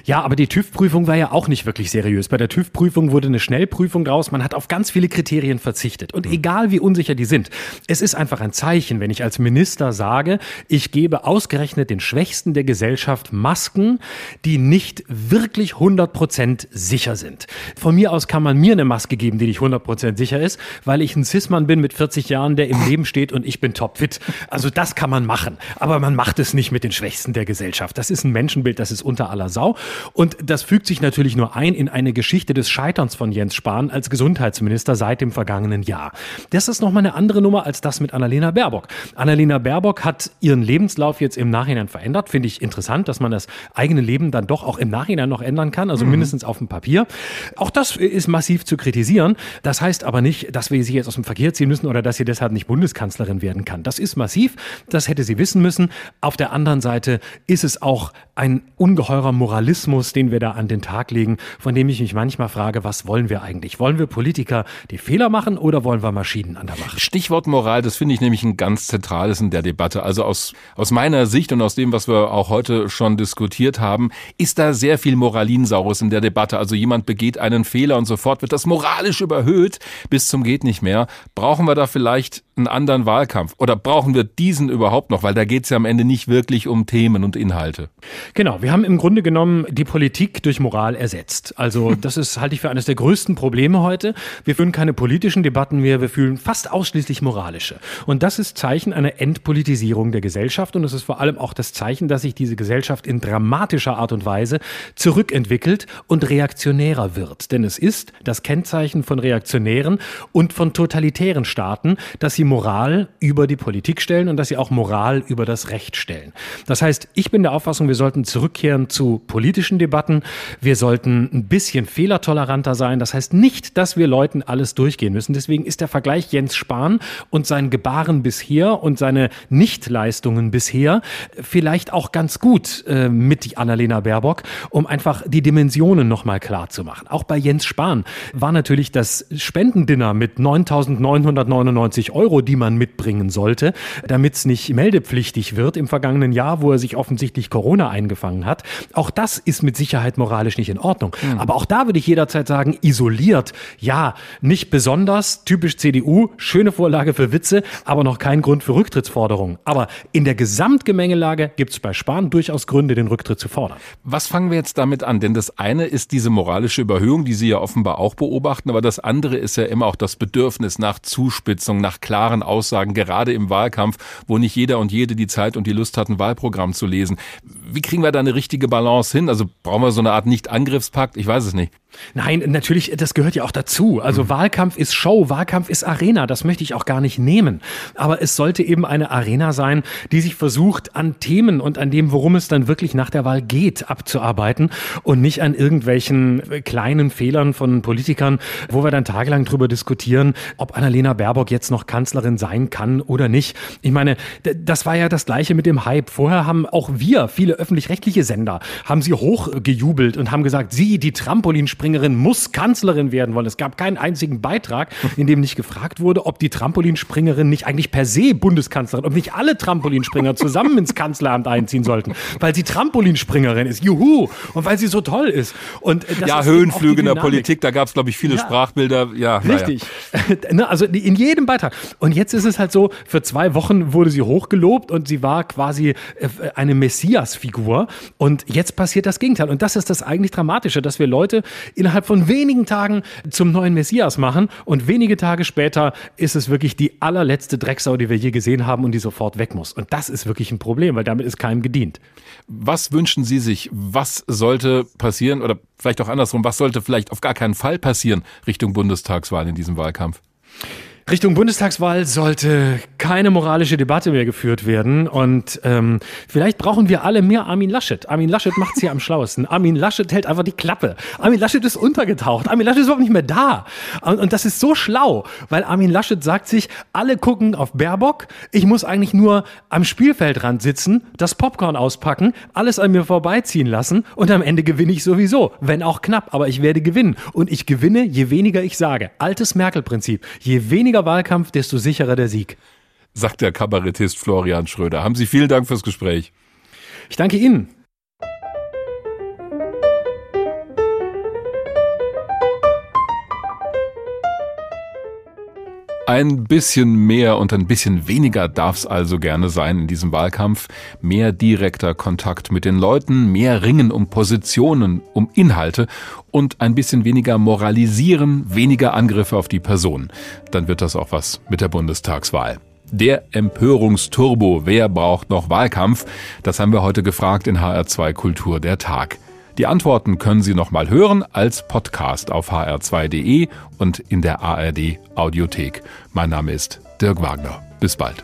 Ja, aber die TÜV-Prüfung war ja auch nicht wirklich seriös. Bei der TÜV-Prüfung wurde eine Schnellprüfung draus. Man hat auf ganz viele Kriterien verzichtet. Und egal wie unsicher die sind, es ist einfach ein Zeichen, wenn ich als Minister sage, ich gebe ausgerechnet den Schwächsten der Gesellschaft Masken, die nicht wirklich 100% sicher sind. Von mir aus kann man mir eine Maske geben, die nicht 100% sicher ist, weil ich ein Cis-Mann bin mit 40 Jahren, der im Leben steht und ich bin topfit. Also das kann man machen. Aber man macht es nicht mit den Schwächsten der Gesellschaft. Das ist ein Menschenbild, das ist unter aller Sau. Schlau. Und das fügt sich natürlich nur ein in eine Geschichte des Scheiterns von Jens Spahn als Gesundheitsminister seit dem vergangenen Jahr. Das ist nochmal eine andere Nummer als das mit Annalena Baerbock. Annalena Baerbock hat ihren Lebenslauf jetzt im Nachhinein verändert. Finde ich interessant, dass man das eigene Leben dann doch auch im Nachhinein noch ändern kann, also mhm. mindestens auf dem Papier. Auch das ist massiv zu kritisieren. Das heißt aber nicht, dass wir sie jetzt aus dem Verkehr ziehen müssen oder dass sie deshalb nicht Bundeskanzlerin werden kann. Das ist massiv. Das hätte sie wissen müssen. Auf der anderen Seite ist es auch ein ungeheurer Moralismus, den wir da an den Tag legen, von dem ich mich manchmal frage, was wollen wir eigentlich? Wollen wir Politiker, die Fehler machen oder wollen wir Maschinen an der Macht? Stichwort Moral, das finde ich nämlich ein ganz zentrales in der Debatte. Also aus, aus meiner Sicht und aus dem, was wir auch heute schon diskutiert haben, ist da sehr viel Moralinsaurus in der Debatte. Also jemand begeht einen Fehler und sofort wird das moralisch überhöht bis zum geht nicht mehr. Brauchen wir da vielleicht einen anderen Wahlkampf oder brauchen wir diesen überhaupt noch? Weil da geht es ja am Ende nicht wirklich um Themen und Inhalte. Genau, wir haben im Grunde genommen die Politik durch Moral ersetzt. Also das ist, halte ich für eines der größten Probleme heute. Wir führen keine politischen Debatten mehr, wir fühlen fast ausschließlich moralische. Und das ist Zeichen einer Entpolitisierung der Gesellschaft und es ist vor allem auch das Zeichen, dass sich diese Gesellschaft in dramatischer Art und Weise zurückentwickelt und reaktionärer wird. Denn es ist das Kennzeichen von Reaktionären und von totalitären Staaten, dass sie Moral über die Politik stellen und dass sie auch Moral über das Recht stellen. Das heißt, ich bin der Auffassung, wir sollten zurückkehren zu politischen Debatten. Wir sollten ein bisschen fehlertoleranter sein. Das heißt nicht, dass wir Leuten alles durchgehen müssen. Deswegen ist der Vergleich Jens Spahn und sein Gebaren bisher und seine Nichtleistungen bisher vielleicht auch ganz gut äh, mit Annalena Baerbock, um einfach die Dimensionen nochmal klar zu machen. Auch bei Jens Spahn war natürlich das Spendendinner mit 9.999 Euro, die man mitbringen sollte, damit es nicht meldepflichtig wird im vergangenen Jahr, wo er sich offensichtlich Corona eingefangen hat. Auch das ist mit Sicherheit moralisch nicht in Ordnung. Mhm. Aber auch da würde ich jederzeit sagen, isoliert, ja, nicht besonders, typisch CDU, schöne Vorlage für Witze, aber noch kein Grund für Rücktrittsforderungen. Aber in der Gesamtgemengelage gibt es bei Spahn durchaus Gründe, den Rücktritt zu fordern. Was fangen wir jetzt damit an? Denn das eine ist diese moralische Überhöhung, die Sie ja offenbar auch beobachten, aber das andere ist ja immer auch das Bedürfnis nach Zuspitzung, nach klaren Aussagen, gerade im Wahlkampf, wo nicht jeder und jede die Zeit und die Lust hat, ein Wahlprogramm zu lesen. Wie kriegen wir da eine richtige Balance hin? Also brauchen wir so eine Art Nicht-Angriffspakt? Ich weiß es nicht. Nein, natürlich, das gehört ja auch dazu. Also mhm. Wahlkampf ist Show, Wahlkampf ist Arena, das möchte ich auch gar nicht nehmen. Aber es sollte eben eine Arena sein, die sich versucht, an Themen und an dem, worum es dann wirklich nach der Wahl geht, abzuarbeiten und nicht an irgendwelchen kleinen Fehlern von Politikern, wo wir dann tagelang drüber diskutieren, ob Annalena Baerbock jetzt noch Kanzlerin sein kann oder nicht. Ich meine, das war ja das Gleiche mit dem Hype. Vorher haben auch wir, viele öffentlich-rechtliche Sender, haben sie hochgejubelt und haben gesagt, sie, die Trampolinspringerin, muss Kanzlerin werden wollen. Es gab keinen einzigen Beitrag, [LAUGHS] in dem nicht gefragt wurde, ob die Trampolinspringerin nicht eigentlich per se Bundeskanzlerin, ob nicht alle Trampolinspringer zusammen ins Kanzleramt einziehen sollten, weil sie Trampolinspringerin ist. Juhu! Und weil sie so toll ist. Und ja, Höhenflüge in der Politik, da gab es, glaube ich, viele ja. Sprachbilder. Ja, Richtig. Ja. [LAUGHS] also in jedem Beitrag. Und jetzt ist es halt so, für zwei Wochen wurde sie hochgelobt und sie war quasi äh, eine Messias-Figur. Und jetzt passiert das Gegenteil. Und das ist das eigentlich Dramatische, dass wir Leute innerhalb von wenigen Tagen zum neuen Messias machen und wenige Tage später ist es wirklich die allerletzte Drecksau, die wir je gesehen haben und die sofort weg muss. Und das ist wirklich ein Problem, weil damit ist keinem gedient. Was wünschen Sie sich? Was sollte passieren oder vielleicht auch andersrum, was sollte vielleicht auf gar keinen Fall passieren Richtung Bundestagswahl in diesem Wahlkampf? Richtung Bundestagswahl sollte keine moralische Debatte mehr geführt werden. Und ähm, vielleicht brauchen wir alle mehr Armin Laschet. Armin Laschet macht's hier am schlauesten. Armin Laschet hält einfach die Klappe. Armin Laschet ist untergetaucht. Armin Laschet ist überhaupt nicht mehr da. Und, und das ist so schlau, weil Armin Laschet sagt sich, alle gucken auf Baerbock. Ich muss eigentlich nur am Spielfeldrand sitzen, das Popcorn auspacken, alles an mir vorbeiziehen lassen und am Ende gewinne ich sowieso. Wenn auch knapp, aber ich werde gewinnen. Und ich gewinne, je weniger ich sage. Altes Merkel-Prinzip. Je weniger weniger Wahlkampf, desto sicherer der Sieg. Sagt der Kabarettist Florian Schröder. Haben Sie vielen Dank fürs Gespräch. Ich danke Ihnen. Ein bisschen mehr und ein bisschen weniger darf es also gerne sein in diesem Wahlkampf. Mehr direkter Kontakt mit den Leuten, mehr Ringen um Positionen, um Inhalte und ein bisschen weniger moralisieren, weniger Angriffe auf die Person. Dann wird das auch was mit der Bundestagswahl. Der Empörungsturbo, wer braucht noch Wahlkampf? Das haben wir heute gefragt in HR2 Kultur der Tag. Die Antworten können Sie noch mal hören als Podcast auf hr2.de und in der ARD Audiothek. Mein Name ist Dirk Wagner. Bis bald.